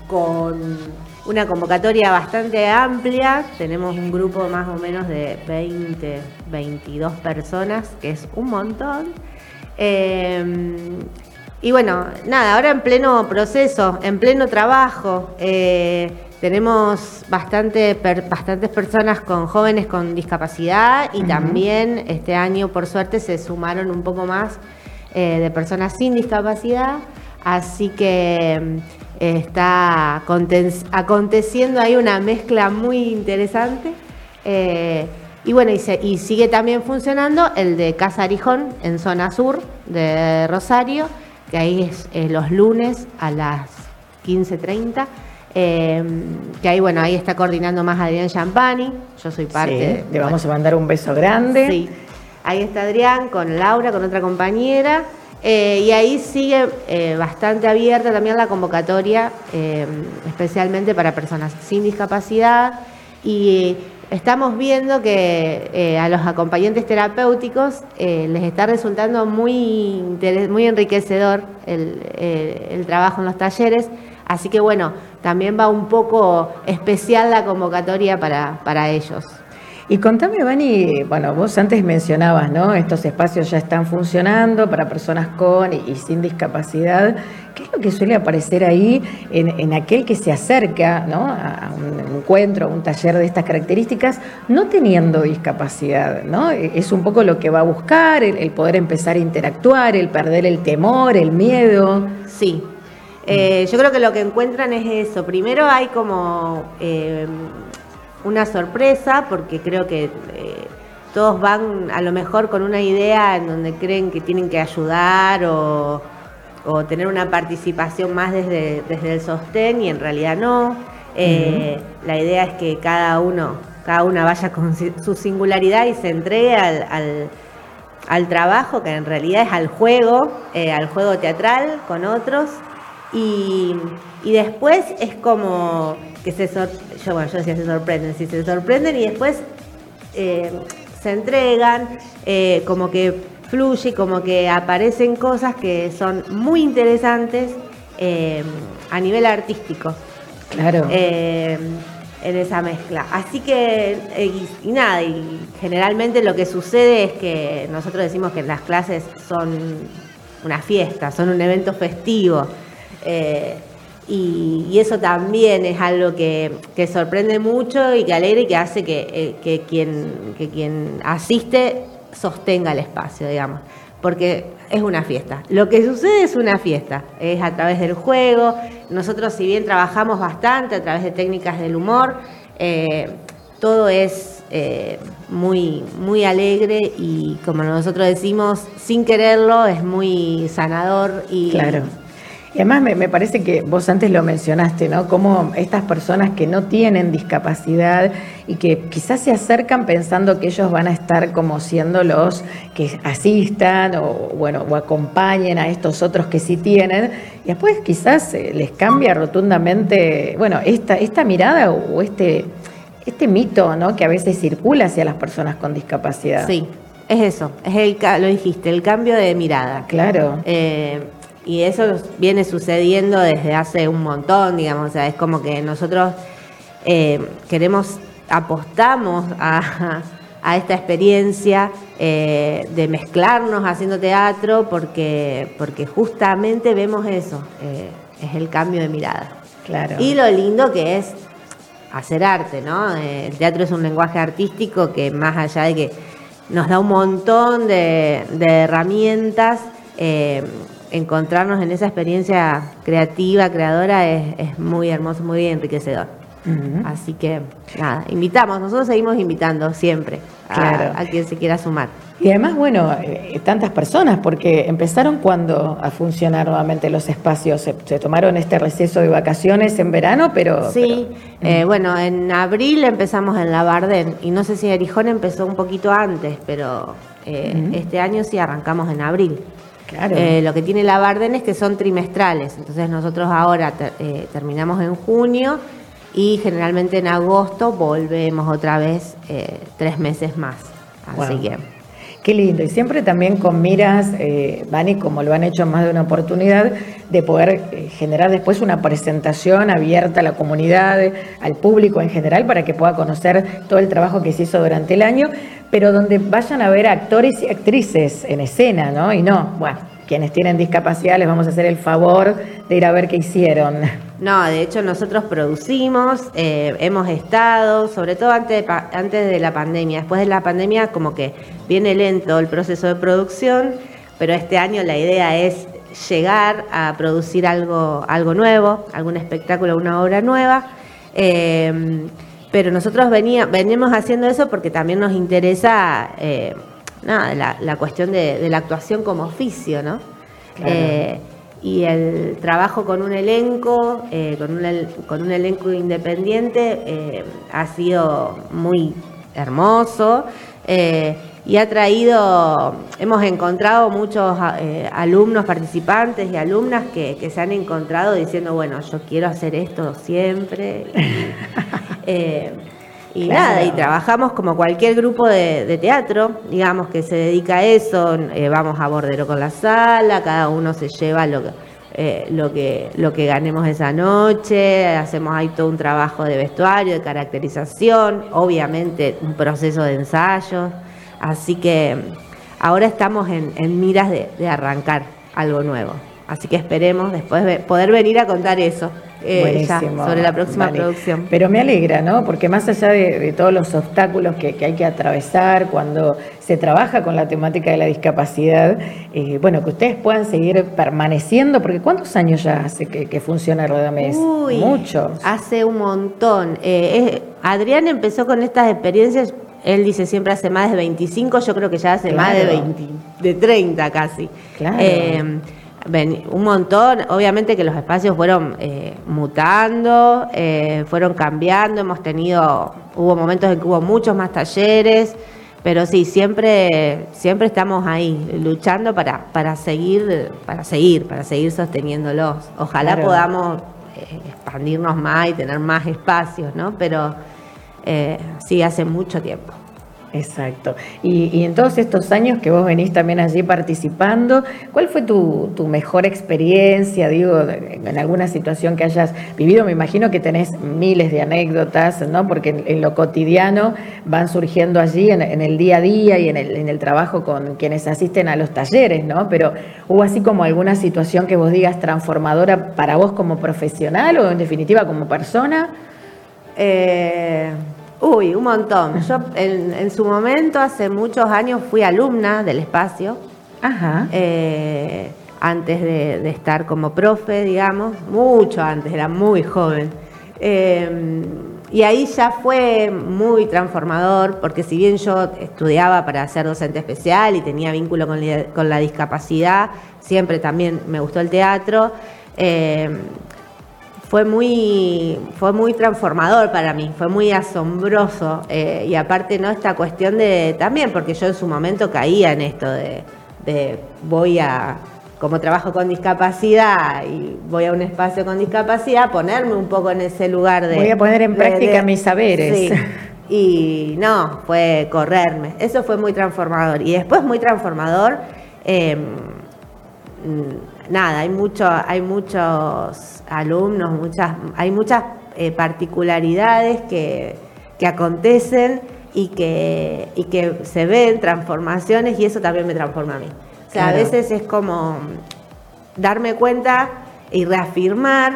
con una convocatoria bastante amplia. Tenemos un grupo más o menos de 20, 22 personas, que es un montón. Eh, y bueno, nada, ahora en pleno proceso, en pleno trabajo, eh, tenemos bastante, per- bastantes personas con jóvenes con discapacidad y también este año, por suerte, se sumaron un poco más eh, de personas sin discapacidad. Así que mm, está aconte- aconteciendo ahí una mezcla muy interesante. Eh, y bueno, y, se- y sigue también funcionando el de Casa Arijón en zona sur de Rosario, que ahí es eh, los lunes a las 15.30. eh, que ahí, bueno, ahí está coordinando más Adrián Champani. Yo soy parte. Sí, le vamos a mandar un beso grande. Sí. Ahí está Adrián con Laura, con otra compañera. eh, y ahí sigue eh, bastante abierta también la convocatoria, eh, especialmente para personas sin discapacidad. Y estamos viendo que eh, a los acompañantes terapéuticos eh, les está resultando muy, muy enriquecedor el, eh, el trabajo en los talleres. Así que bueno, también va un poco especial la convocatoria para, para ellos. Y contame, Vani, bueno, vos antes mencionabas, ¿no? Estos espacios ya están funcionando para personas con y, sin discapacidad. ¿Qué es lo que suele aparecer ahí en, aquel que se acerca, ¿no? A un encuentro, a un taller de estas características, no teniendo discapacidad, ¿no? Es un poco lo que va a buscar, el, el poder empezar a interactuar, el perder el temor, el miedo. Sí. Eh, yo creo que lo que encuentran es eso. Primero hay como eh, una sorpresa, porque creo que eh, todos van a lo mejor con una idea en donde creen que tienen que ayudar o, o tener una participación más desde, desde el sostén y en realidad no. Eh, La idea es que cada uno, cada una vaya con su singularidad y se entregue al- al, al trabajo, que en realidad es al juego, eh, al juego teatral con otros. Y, y después es como que se sor- yo, bueno, yo decía se sorprenden, sí, se sorprenden y después eh, se entregan, eh, como que fluye, como que aparecen cosas que son muy interesantes eh, a nivel artístico Claro. en esa mezcla. Así que, y, y nada, y generalmente lo que sucede es que nosotros decimos que las clases son una fiesta, son un evento festivo. Y, eso también es algo que, sorprende mucho y que alegra y que hace que, eh, que quien asiste sostenga el espacio, digamos. Porque es una fiesta. Lo que sucede es una fiesta. Es a través del juego. Nosotros, si bien trabajamos bastante a través de técnicas del humor, eh, todo es eh, muy, muy alegre y, como nosotros decimos, sin quererlo, es muy sanador y Claro. Y además me, me parece que vos antes lo mencionaste, ¿no? Como estas personas que no tienen discapacidad y que quizás se acercan pensando que ellos van a estar como siendo los que asistan o bueno o acompañen a estos otros que sí tienen y después quizás eh, les cambia rotundamente, bueno, esta, esta mirada o este, este mito, ¿no? Que a veces circula hacia las personas con discapacidad. Sí, es eso, es el, lo dijiste, el cambio de mirada. Claro. Eh, y eso viene sucediendo desde hace un montón, digamos, o sea, es como que nosotros eh, queremos, apostamos a, a esta experiencia eh, de mezclarnos haciendo teatro porque, porque justamente vemos eso, eh, es el cambio de mirada. Claro. Y lo lindo que es hacer arte, ¿no? Eh, el teatro es un lenguaje artístico que más allá de que nos da un montón de, de herramientas, eh, encontrarnos en esa experiencia creativa, creadora, es, es muy hermoso, muy enriquecedor. Así que, nada, invitamos, nosotros seguimos invitando siempre a, Claro. a quien se quiera sumar. Y además, bueno, eh, tantas personas, porque empezaron cuando a funcionar nuevamente los espacios. Se, se tomaron este receso de vacaciones en verano, pero. Sí, pero- eh, bueno, en abril empezamos en la Barden y no sé si Arijón empezó un poquito antes, pero eh, este año sí arrancamos en abril. Claro. Eh, lo que tiene la Barden es que son trimestrales, entonces nosotros ahora ter- eh, terminamos en junio y generalmente en agosto volvemos otra vez eh, tres meses más. Así Wow. que Qué lindo. Y siempre también con miras, Vani, como lo han hecho más de una oportunidad, de poder generar después una presentación abierta a la comunidad, al público en general, para que pueda conocer todo el trabajo que se hizo durante el año, pero donde vayan a ver actores y actrices en escena, ¿no? Y no, bueno, quienes tienen discapacidad les vamos a hacer el favor de ir a ver qué hicieron. No, de hecho nosotros producimos, eh, hemos estado, sobre todo antes de, la pandemia. Después de la pandemia como que viene lento el proceso de producción, pero este año la idea es llegar a producir algo, algo nuevo, algún espectáculo, una obra nueva. Eh, pero nosotros venía, venimos haciendo eso porque también nos interesa eh, nada, la, la cuestión de, de la actuación como oficio, ¿no? Claro. Eh, y el trabajo con un elenco, eh, con, un, el- con un elenco independiente, ha sido muy hermoso y ha traído, hemos encontrado muchos eh, alumnos, participantes y alumnas que, que se han encontrado diciendo, bueno, yo quiero hacer esto siempre. Y, eh, y Claro. nada, y trabajamos como cualquier grupo de, de teatro, digamos, que se dedica a eso, eh, vamos a bordero con la sala, cada uno se lleva lo que, eh, lo que, lo que ganemos esa noche, hacemos ahí todo un trabajo de vestuario, de caracterización, obviamente un proceso de ensayo, así que ahora estamos en, en miras de, de arrancar algo nuevo. Así que esperemos después poder venir a contar eso eh, ya, sobre la próxima producción. Pero me alegra, ¿no? Porque más allá de, de todos los obstáculos que, que hay que atravesar cuando se trabaja con la temática de la discapacidad, eh, bueno, que ustedes puedan seguir permaneciendo, porque ¿cuántos años ya hace que, que funciona Rodamés? Uy, Muchos. Hace un montón. Eh, Adrián empezó con estas experiencias, él dice siempre hace más de 25, yo creo que ya hace más de Claro. 20, de 30 casi. Claro. Eh, ven- un montón, obviamente que los espacios fueron eh, mutando, eh, fueron cambiando, hemos tenido, hubo momentos en que hubo muchos más talleres, pero sí, siempre, siempre estamos ahí luchando para, para seguir, para seguir, para seguir sosteniéndolos. Ojalá Claro. podamos eh, expandirnos más y tener más espacios, ¿no? Pero eh, sí, hace mucho tiempo. Exacto. Y, y en todos estos años que vos venís también allí participando, ¿cuál fue tu, mejor experiencia, digo, en alguna situación que hayas vivido? Me imagino que tenés miles de anécdotas, ¿no? Porque en, lo cotidiano van surgiendo allí, en, en el día a día y en el, en el trabajo con quienes asisten a los talleres, ¿no? Pero ¿hubo así como alguna situación que vos digas transformadora para vos como profesional o en definitiva como persona? Eh, uy, un montón. Yo en, en su momento, hace muchos años, fui alumna del espacio, Ajá. eh, antes de, de estar como profe, digamos, mucho antes, era muy joven. Eh, y ahí ya fue muy transformador, porque si bien yo estudiaba para ser docente especial y tenía vínculo con, la- con la discapacidad, siempre también me gustó el teatro. eh, fue muy, fue muy transformador para mí, fue muy asombroso. eh, y aparte, ¿no? Esta cuestión de también, porque yo en su momento caía en esto de, de voy a, como trabajo con discapacidad y voy a un espacio con discapacidad, ponerme un poco en ese lugar de. Voy a poner en práctica de- mis saberes. Sí. Y no, fue correrme. Eso fue muy transformador. Y después muy transformador. eh, nada, hay mucho, hay muchos alumnos, muchas, hay muchas eh, particularidades que, que acontecen y que, y que se ven transformaciones y eso también me transforma a mí. O sea, a veces es como darme cuenta y reafirmar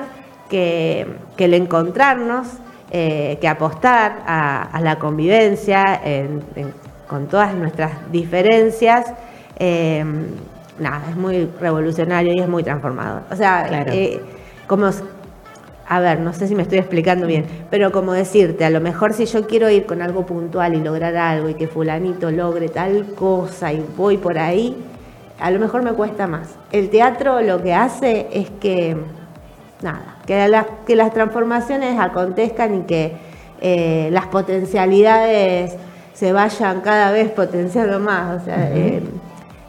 que, que el encontrarnos, eh, que apostar a, a la convivencia en- en- con todas nuestras diferencias, eh, nada, es muy revolucionario y es muy transformador. O sea, Claro. eh, como, a ver, no sé si me estoy explicando bien, pero como decirte, a lo mejor si yo quiero ir con algo puntual y lograr algo y que fulanito logre tal cosa y voy por ahí, a lo mejor me cuesta más. El teatro lo que hace es que, nada, que, las que las transformaciones acontezcan y que eh, las potencialidades se vayan cada vez potenciando más. O sea, eh,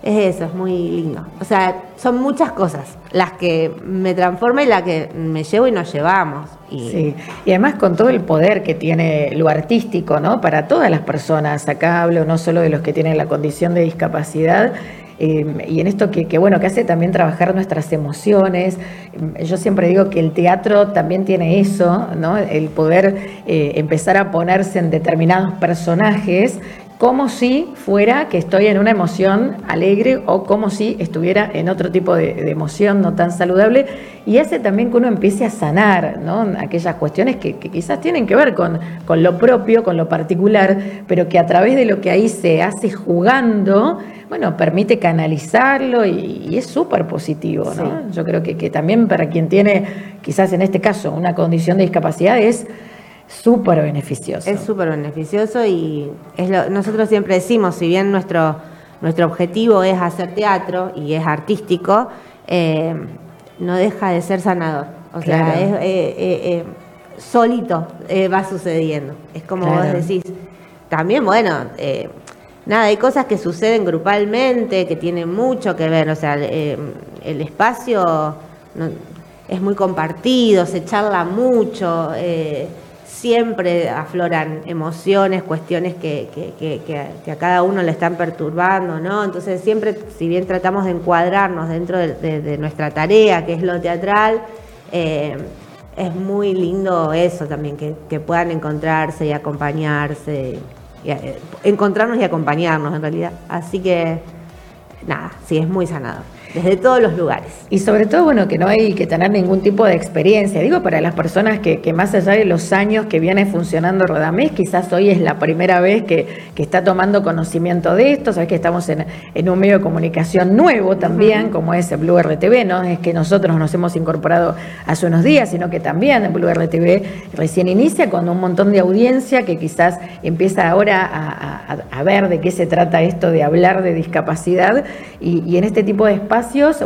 es eso, es muy lindo. O sea, son muchas cosas las que me transforman y las que me llevo y nos llevamos. Sí, y además con todo el poder que tiene lo artístico, ¿no? Para todas las personas, acá hablo no solo de los que tienen la condición de discapacidad, eh, y en esto que, bueno, que hace también trabajar nuestras emociones. Yo siempre digo que el teatro también tiene eso, ¿no? El poder eh, empezar a ponerse en determinados personajes como si fuera que estoy en una emoción alegre o como si estuviera en otro tipo de, de, emoción no tan saludable y hace también que uno empiece a sanar ¿no? aquellas cuestiones que, que, quizás tienen que ver con, con lo propio, con lo particular, pero que a través de lo que ahí se hace jugando, bueno, permite canalizarlo y, y es súper positivo. ¿no? Sí. Yo creo que, que también para quien tiene quizás en este caso una condición de discapacidad es súper beneficioso. Es súper beneficioso y es lo, nosotros siempre decimos, si bien nuestro, nuestro objetivo es hacer teatro y es artístico, eh, no deja de ser sanador. O Claro. sea, es, eh, eh, solito va sucediendo. Es como Claro. vos decís. También, bueno, nada, hay cosas que suceden grupalmente, que tienen mucho que ver. O sea, el espacio no- es muy compartido, se charla mucho. Siempre afloran emociones, cuestiones que, que- que- a- cada uno le están perturbando, ¿no? Entonces siempre, si bien tratamos de encuadrarnos dentro de, nuestra tarea, que es lo teatral, eh, es muy lindo eso también, que, puedan encontrarse y acompañarse, eh, encontrarnos y acompañarnos en realidad. Así que, nada, sí, es muy sanador, desde todos los lugares. Y sobre todo, bueno, que no hay que tener ningún tipo de experiencia. Digo, para las personas que, que más allá de los años que viene funcionando Rodamés, quizás hoy es la primera vez que, que está tomando conocimiento de esto. Sabes que estamos en, en un medio de comunicación nuevo también, como es Blue RTV, no es que nosotros nos hemos incorporado hace unos días, sino que también Blue RTV recién inicia con un montón de audiencia que quizás empieza ahora a, a- a ver de qué se trata esto de hablar de discapacidad y, y en este tipo de espacios,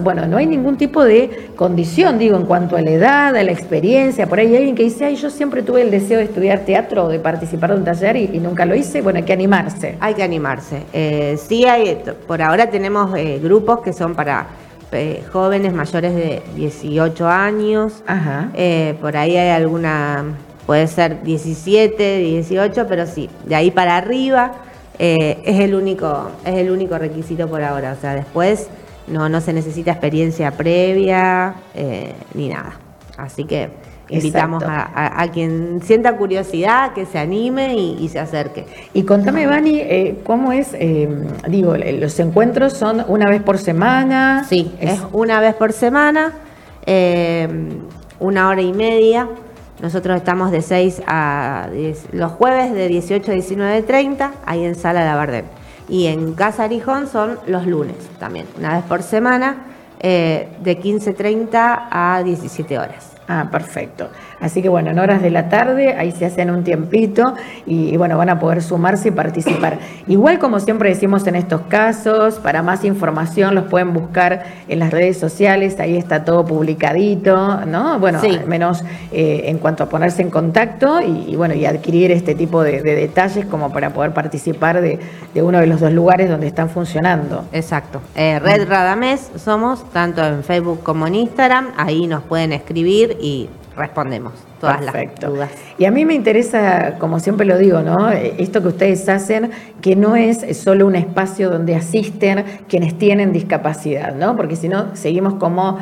bueno, no hay ningún tipo de condición, digo, en cuanto a la edad, a la experiencia. Por ahí hay alguien que dice, ay, yo siempre tuve el deseo de estudiar teatro o de participar de un taller y, y nunca lo hice. Bueno, hay que animarse. Hay que animarse. Eh, sí, hay, por ahora tenemos eh, grupos que son para eh, jóvenes mayores de 18 años. Ajá. Por ahí hay alguna, puede ser 17, 18, pero sí, de ahí para arriba eh, es el único, es el único requisito por ahora. O sea, después no, no se necesita experiencia previa eh, ni nada. Así que invitamos a, a- a quien sienta curiosidad que se anime y, y se acerque. Y contame, Vani, eh, ¿cómo es? eh, digo, los encuentros son una vez por semana. Sí, Es- es una vez por semana, eh, una hora y media. Nosotros estamos de 6 a 10, los jueves de 18 a 19.30, ahí en Sala La Bardem. Y en Casa Arijón son los lunes también, una vez por semana, eh, de 15.30 a 17 horas. Ah, perfecto. Así que bueno, en horas de la tarde, ahí se hacen un tiempito y, y, bueno, van a poder sumarse y participar. Igual como siempre decimos en estos casos, para más información los pueden buscar en las redes sociales, ahí está todo publicadito, ¿no? Bueno, Sí. al menos eh, en cuanto a ponerse en contacto y, y, bueno, y adquirir este tipo de, de detalles como para poder participar de, de uno de los dos lugares donde están funcionando. Exacto. Eh, Red Radamés somos, tanto en Facebook como en Instagram, ahí nos pueden escribir y respondemos todas Perfecto. las dudas. Y a mí me interesa, como siempre lo digo, ¿no? Esto que ustedes hacen, que no es solo un espacio donde asisten quienes tienen discapacidad, ¿no? Porque si no, seguimos como.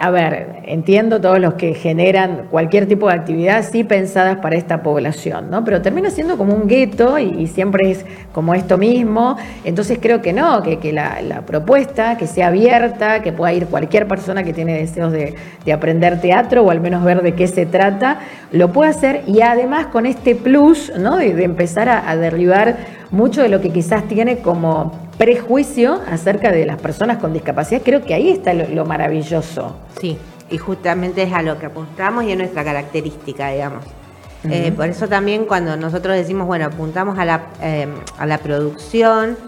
A ver, entiendo todos los que generan cualquier tipo de actividad, sí pensadas para esta población, ¿no? Pero termina siendo como un gueto y, siempre es como esto mismo. Entonces creo que no, que, la, propuesta, que sea abierta, que pueda ir cualquier persona que tiene deseos de, de aprender teatro o al menos ver de qué se trata, lo puede hacer y además con este plus, ¿no? De, de empezar a, a derribar mucho de lo que quizás tiene como prejuicio acerca de las personas con discapacidad. Creo que ahí está lo, lo maravilloso. Sí, y justamente es a lo que apuntamos y es nuestra característica, digamos. Eh, por eso también cuando nosotros decimos, bueno, apuntamos a la, eh, a la producción,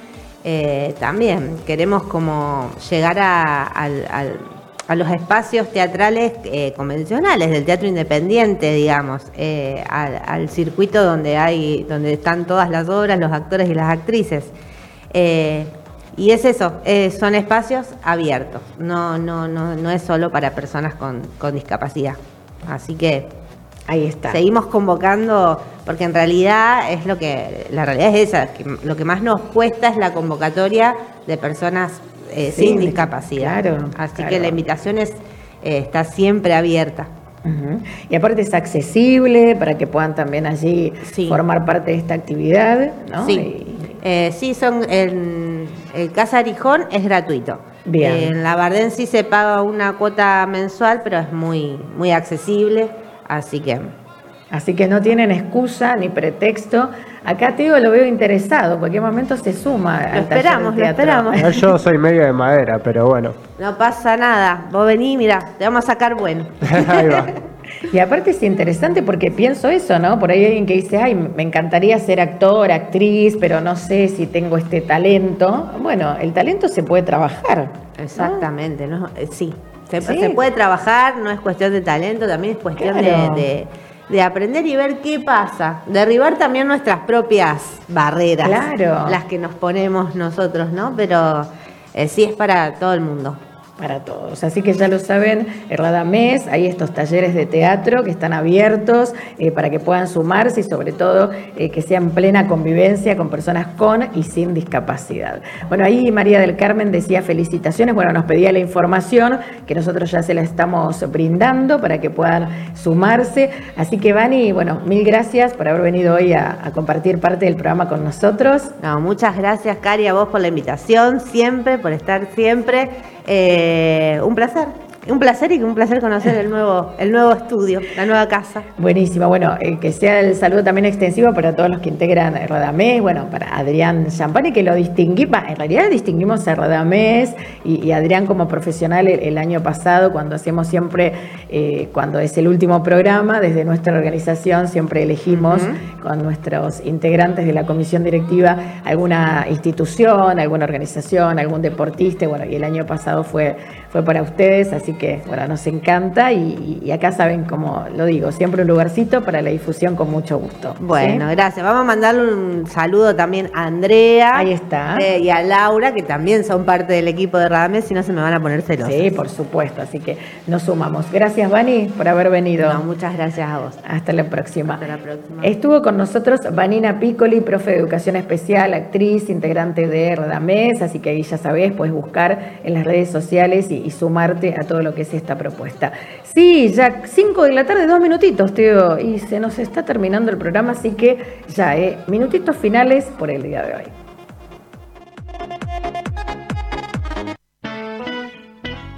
eh, también queremos como llegar a, al- a los espacios teatrales convencionales, del teatro independiente, digamos, al, al circuito donde hay, donde están todas las obras, los actores y las actrices. Eh, y es eso, eh, son espacios abiertos, no, no, no, no es solo para personas con, con discapacidad. Así que Ahí está. Seguimos convocando, porque en realidad es lo que, la realidad es esa, que lo que más nos cuesta es la convocatoria de personas eh, Sí, sin discapacidad. claro, Así claro. que la invitación es, eh, está siempre abierta. Y aparte es accesible para que puedan también allí Sí. formar parte de esta actividad, ¿no? Sí, Y- Eh, sí son en el Casa Arijón es gratuito. Bien. En la Bardén sí se paga una cuota mensual, pero es muy, muy accesible, así que Así que no tienen excusa ni pretexto. Acá Teo lo veo interesado, en cualquier momento se suma. al esperamos, lo esperamos. Igual Yo soy medio de madera, pero bueno. no pasa nada. Vos vení, mira, te vamos a sacar bueno. Ahí va. Y aparte es interesante porque pienso eso, ¿no? Por ahí hay alguien que dice, ay, me encantaría ser actor, actriz, pero no sé si tengo este talento. Bueno, el talento se puede trabajar. Exactamente, ¿no? Eh, sí. Se, Sí. se puede trabajar, no es cuestión de talento, también es cuestión de, de aprender y ver qué pasa. Derribar también nuestras propias barreras. Claro. Las que nos ponemos nosotros, ¿no? Pero eh, sí es para todo el mundo. Para todos. Así que ya lo saben, Radamés, hay estos talleres de teatro que están abiertos eh, para que puedan sumarse y sobre todo eh, que sea en plena convivencia con personas con y sin discapacidad. Bueno, ahí María del Carmen decía felicitaciones, bueno, nos pedía la información que nosotros ya se la estamos brindando para que puedan sumarse. Así que Vani, bueno, mil gracias por haber venido hoy a, a compartir parte del programa con nosotros. No, muchas gracias, Cari, a vos por la invitación, siempre, por estar siempre. Eh, un placer. Un placer y un placer conocer el nuevo, el nuevo estudio, la nueva casa. Buenísimo, bueno, eh, que sea el saludo también extensivo para todos los que integran Radamés, bueno, para Adrián Champani, que lo distinguí, en realidad distinguimos a Radamés y, y Adrián como profesional el, el año pasado, cuando hacemos siempre, eh, cuando es el último programa, desde nuestra organización siempre elegimos con nuestros integrantes de la comisión directiva alguna institución, alguna organización, algún deportista, bueno, y el año pasado fue, fue para ustedes, así que bueno, nos encanta y, y acá saben, como lo digo, siempre un lugarcito para la difusión con mucho gusto. Bueno, ¿sí? gracias. Vamos a mandarle un saludo también a Andrea. Ahí está. eh, y a Laura, que también son parte del equipo de Radamés, si no se me van a poner celosos. Sí, por supuesto, así que nos sumamos. Gracias, Vani, por haber venido. No, muchas gracias a vos. Hasta la próxima. Hasta la próxima. Estuvo con nosotros Vanina Piccoli, profe de educación especial, actriz, integrante de Radamés, así que ahí ya sabés, puedes buscar en las redes sociales y, y sumarte a todo lo que es esta propuesta. Sí, ya 5 de la tarde, dos minutitos, Teo, y se nos está terminando el programa, así que ya, eh, minutitos finales por el día de hoy.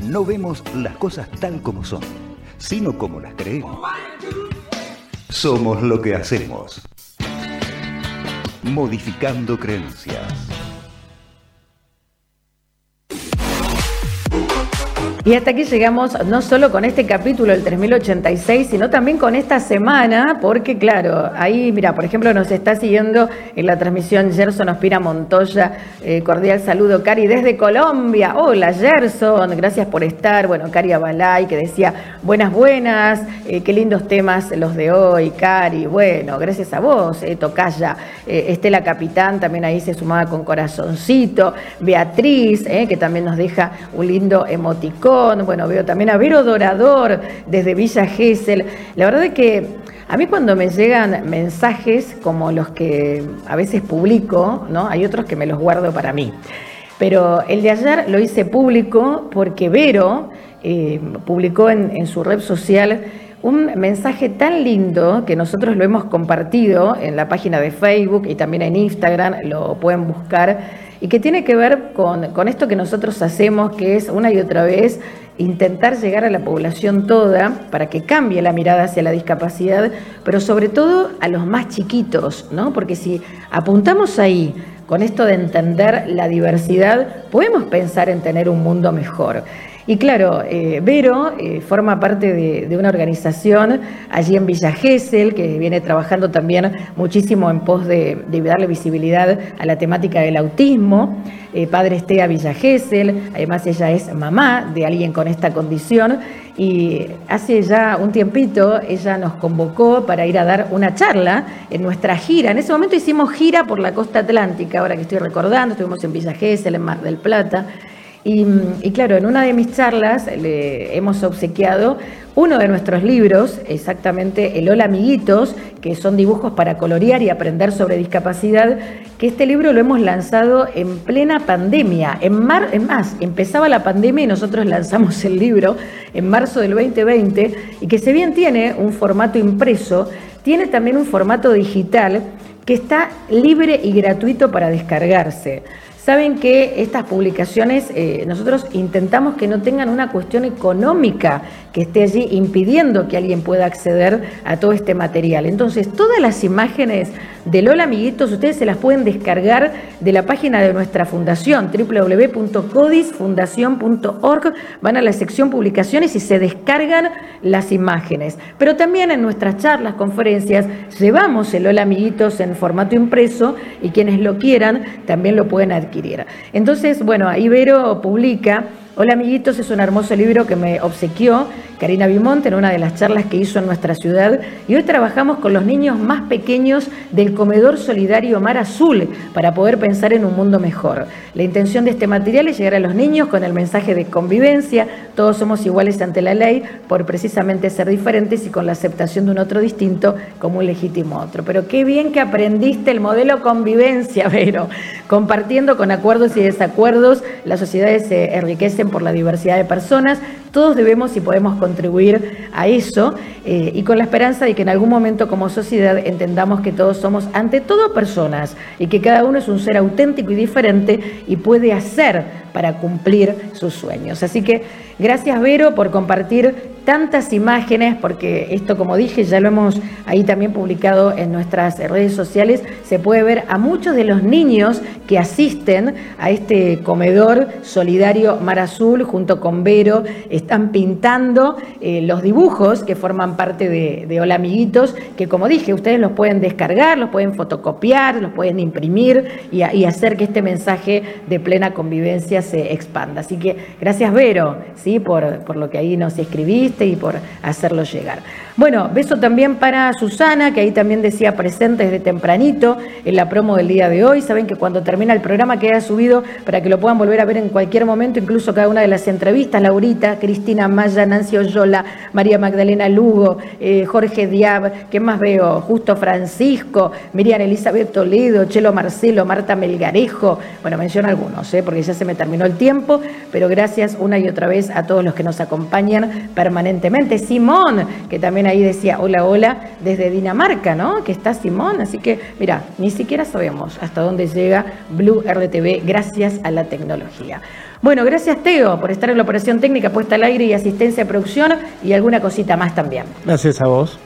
No vemos las cosas tal como son, sino como las creemos. Somos lo que hacemos. Modificando creencias. Y hasta aquí llegamos no solo con este capítulo, el 3086, sino también con esta semana, porque claro, ahí, mira, por ejemplo, nos está siguiendo en la transmisión Gerson Ospira Montoya. Eh, cordial saludo, Cari, desde Colombia. Hola, Gerson, gracias por estar. Bueno, Cari Abalay, que decía, buenas, buenas, eh, qué lindos temas los de hoy, Cari. Bueno, gracias a vos, eh. Eh, Estela Capitán también ahí se sumaba con corazoncito. Beatriz, que también nos deja un lindo emoticón. Bueno, veo también a Vero Dorador desde Villa Gesell. La verdad es que a mí cuando me llegan mensajes como los que a veces publico, ¿no? Hay otros que me los guardo para mí. Pero el de ayer lo hice público porque Vero eh, publicó en, en su red social un mensaje tan lindo que nosotros lo hemos compartido en la página de Facebook y también en Instagram, lo pueden buscar, y que tiene que ver con, con esto que nosotros hacemos, que es una y otra vez intentar llegar a la población toda para que cambie la mirada hacia la discapacidad, pero sobre todo a los más chiquitos, ¿no? Porque si apuntamos ahí con esto de entender la diversidad, podemos pensar en tener un mundo mejor. Y claro, eh, Vero eh, forma parte de, una organización allí en Villa Gesell que viene trabajando también muchísimo en pos de, darle visibilidad a la temática del autismo. Eh, padre Estea Villa Gesell, además ella es mamá de alguien con esta condición y hace ya un tiempito ella nos convocó para ir a dar una charla en nuestra gira. En ese momento hicimos gira por la costa atlántica, ahora que estoy recordando, estuvimos en Villa Gesell, en Mar del Plata. Y, claro, en una de mis charlas le hemos obsequiado uno de nuestros libros, exactamente El Hola Amiguitos, que son dibujos para colorear y aprender sobre discapacidad, que este libro lo hemos lanzado en plena pandemia. En mar, es más, empezaba la pandemia y nosotros lanzamos el libro en marzo del 2020 y que si bien tiene un formato impreso, tiene también un formato digital que está libre y gratuito para descargarse. Saben que estas publicaciones eh, nosotros intentamos que no tengan una cuestión económica que esté allí impidiendo que alguien pueda acceder a todo este material. Entonces, todas las imágenes de Lola Amiguitos ustedes se las pueden descargar de la página de nuestra fundación, www.codisfundación.org. Van a la sección publicaciones y se descargan las imágenes. Pero también en nuestras charlas, conferencias, llevamos el Lola Amiguitos en formato impreso y quienes lo quieran también lo pueden adquirir. Entonces, bueno, Ibero publica Hola amiguitos, es un hermoso libro que me obsequió Karina Bimonte en una de las charlas que hizo en nuestra ciudad y hoy trabajamos con los niños más pequeños del comedor solidario Mar Azul para poder pensar en un mundo mejor. La intención de este material es llegar a los niños con el mensaje de convivencia, todos somos iguales ante la ley por precisamente ser diferentes y con la aceptación de un otro distinto como un legítimo otro. Pero qué bien que aprendiste el modelo convivencia, Vero. Compartiendo con acuerdos y desacuerdos, las sociedades se enriquecen por la diversidad de personas. Todos debemos y podemos contribuir a eso eh, y con la esperanza de que en algún momento como sociedad entendamos que todos somos ante todo personas y que cada uno es un ser auténtico y diferente y puede hacer para cumplir sus sueños. Así que gracias Vero por compartir tantas imágenes, porque esto, como dije, ya lo hemos ahí también publicado en nuestras redes sociales, se puede ver a muchos de los niños que asisten a este comedor solidario Mar Azul junto con Vero, están pintando eh, los dibujos que forman parte de, Hola Amiguitos, que como dije, ustedes los pueden descargar, los pueden fotocopiar, los pueden imprimir y, y hacer que este mensaje de plena convivencia se expanda. Así que gracias Vero, ¿sí? por, por lo que ahí nos escribiste y por hacerlo llegar. Bueno, beso también para Susana, que ahí también decía presente desde tempranito en la promo del día de hoy. Saben que cuando termina el programa queda subido para que lo puedan volver a ver en cualquier momento, incluso cada una de las entrevistas. Laurita, Cristina Maya, Nancy Oyola, María Magdalena Lugo, eh, Jorge Diab, ¿qué más veo? Justo Francisco, Miriam Elizabeth Toledo, Chelo Marcelo, Marta Melgarejo. Bueno, menciono algunos, ¿eh? porque ya se me terminó el tiempo, pero gracias una y otra vez a todos los que nos acompañan permanentemente. Simón, que también ahí decía hola, hola, desde Dinamarca, ¿no? Que está Simón. Así que, mira, ni siquiera sabemos hasta dónde llega Blue RTV gracias a la tecnología. Bueno, gracias Teo por estar en la operación técnica puesta al aire y asistencia de producción y alguna cosita más también. Gracias a vos.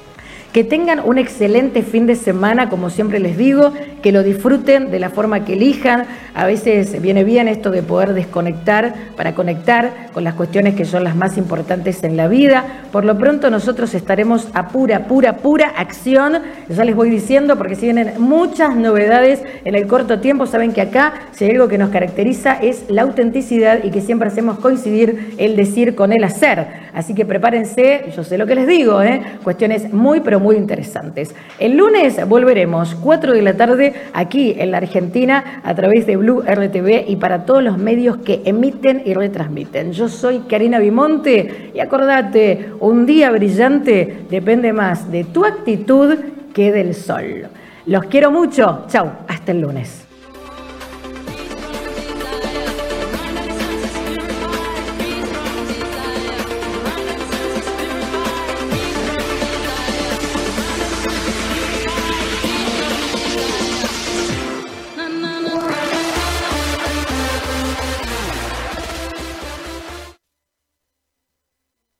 Que tengan un excelente fin de semana, como siempre les digo, que lo disfruten de la forma que elijan. A veces viene bien esto de poder desconectar para conectar con las cuestiones que son las más importantes en la vida. Por lo pronto nosotros estaremos a pura, pura, pura acción. Ya les voy diciendo porque si vienen muchas novedades en el corto tiempo, saben que acá si hay algo que nos caracteriza es la autenticidad y que siempre hacemos coincidir el decir con el hacer. Así que prepárense, yo sé lo que les digo, ¿eh? cuestiones muy, pero muy interesantes. El lunes volveremos, 4 de la tarde, aquí en la Argentina, a través de Blue RTV y para todos los medios que emiten y retransmiten. Yo soy Karina Bimonte y acordate, un día brillante depende más de tu actitud que del sol. Los quiero mucho. Chau, hasta el lunes.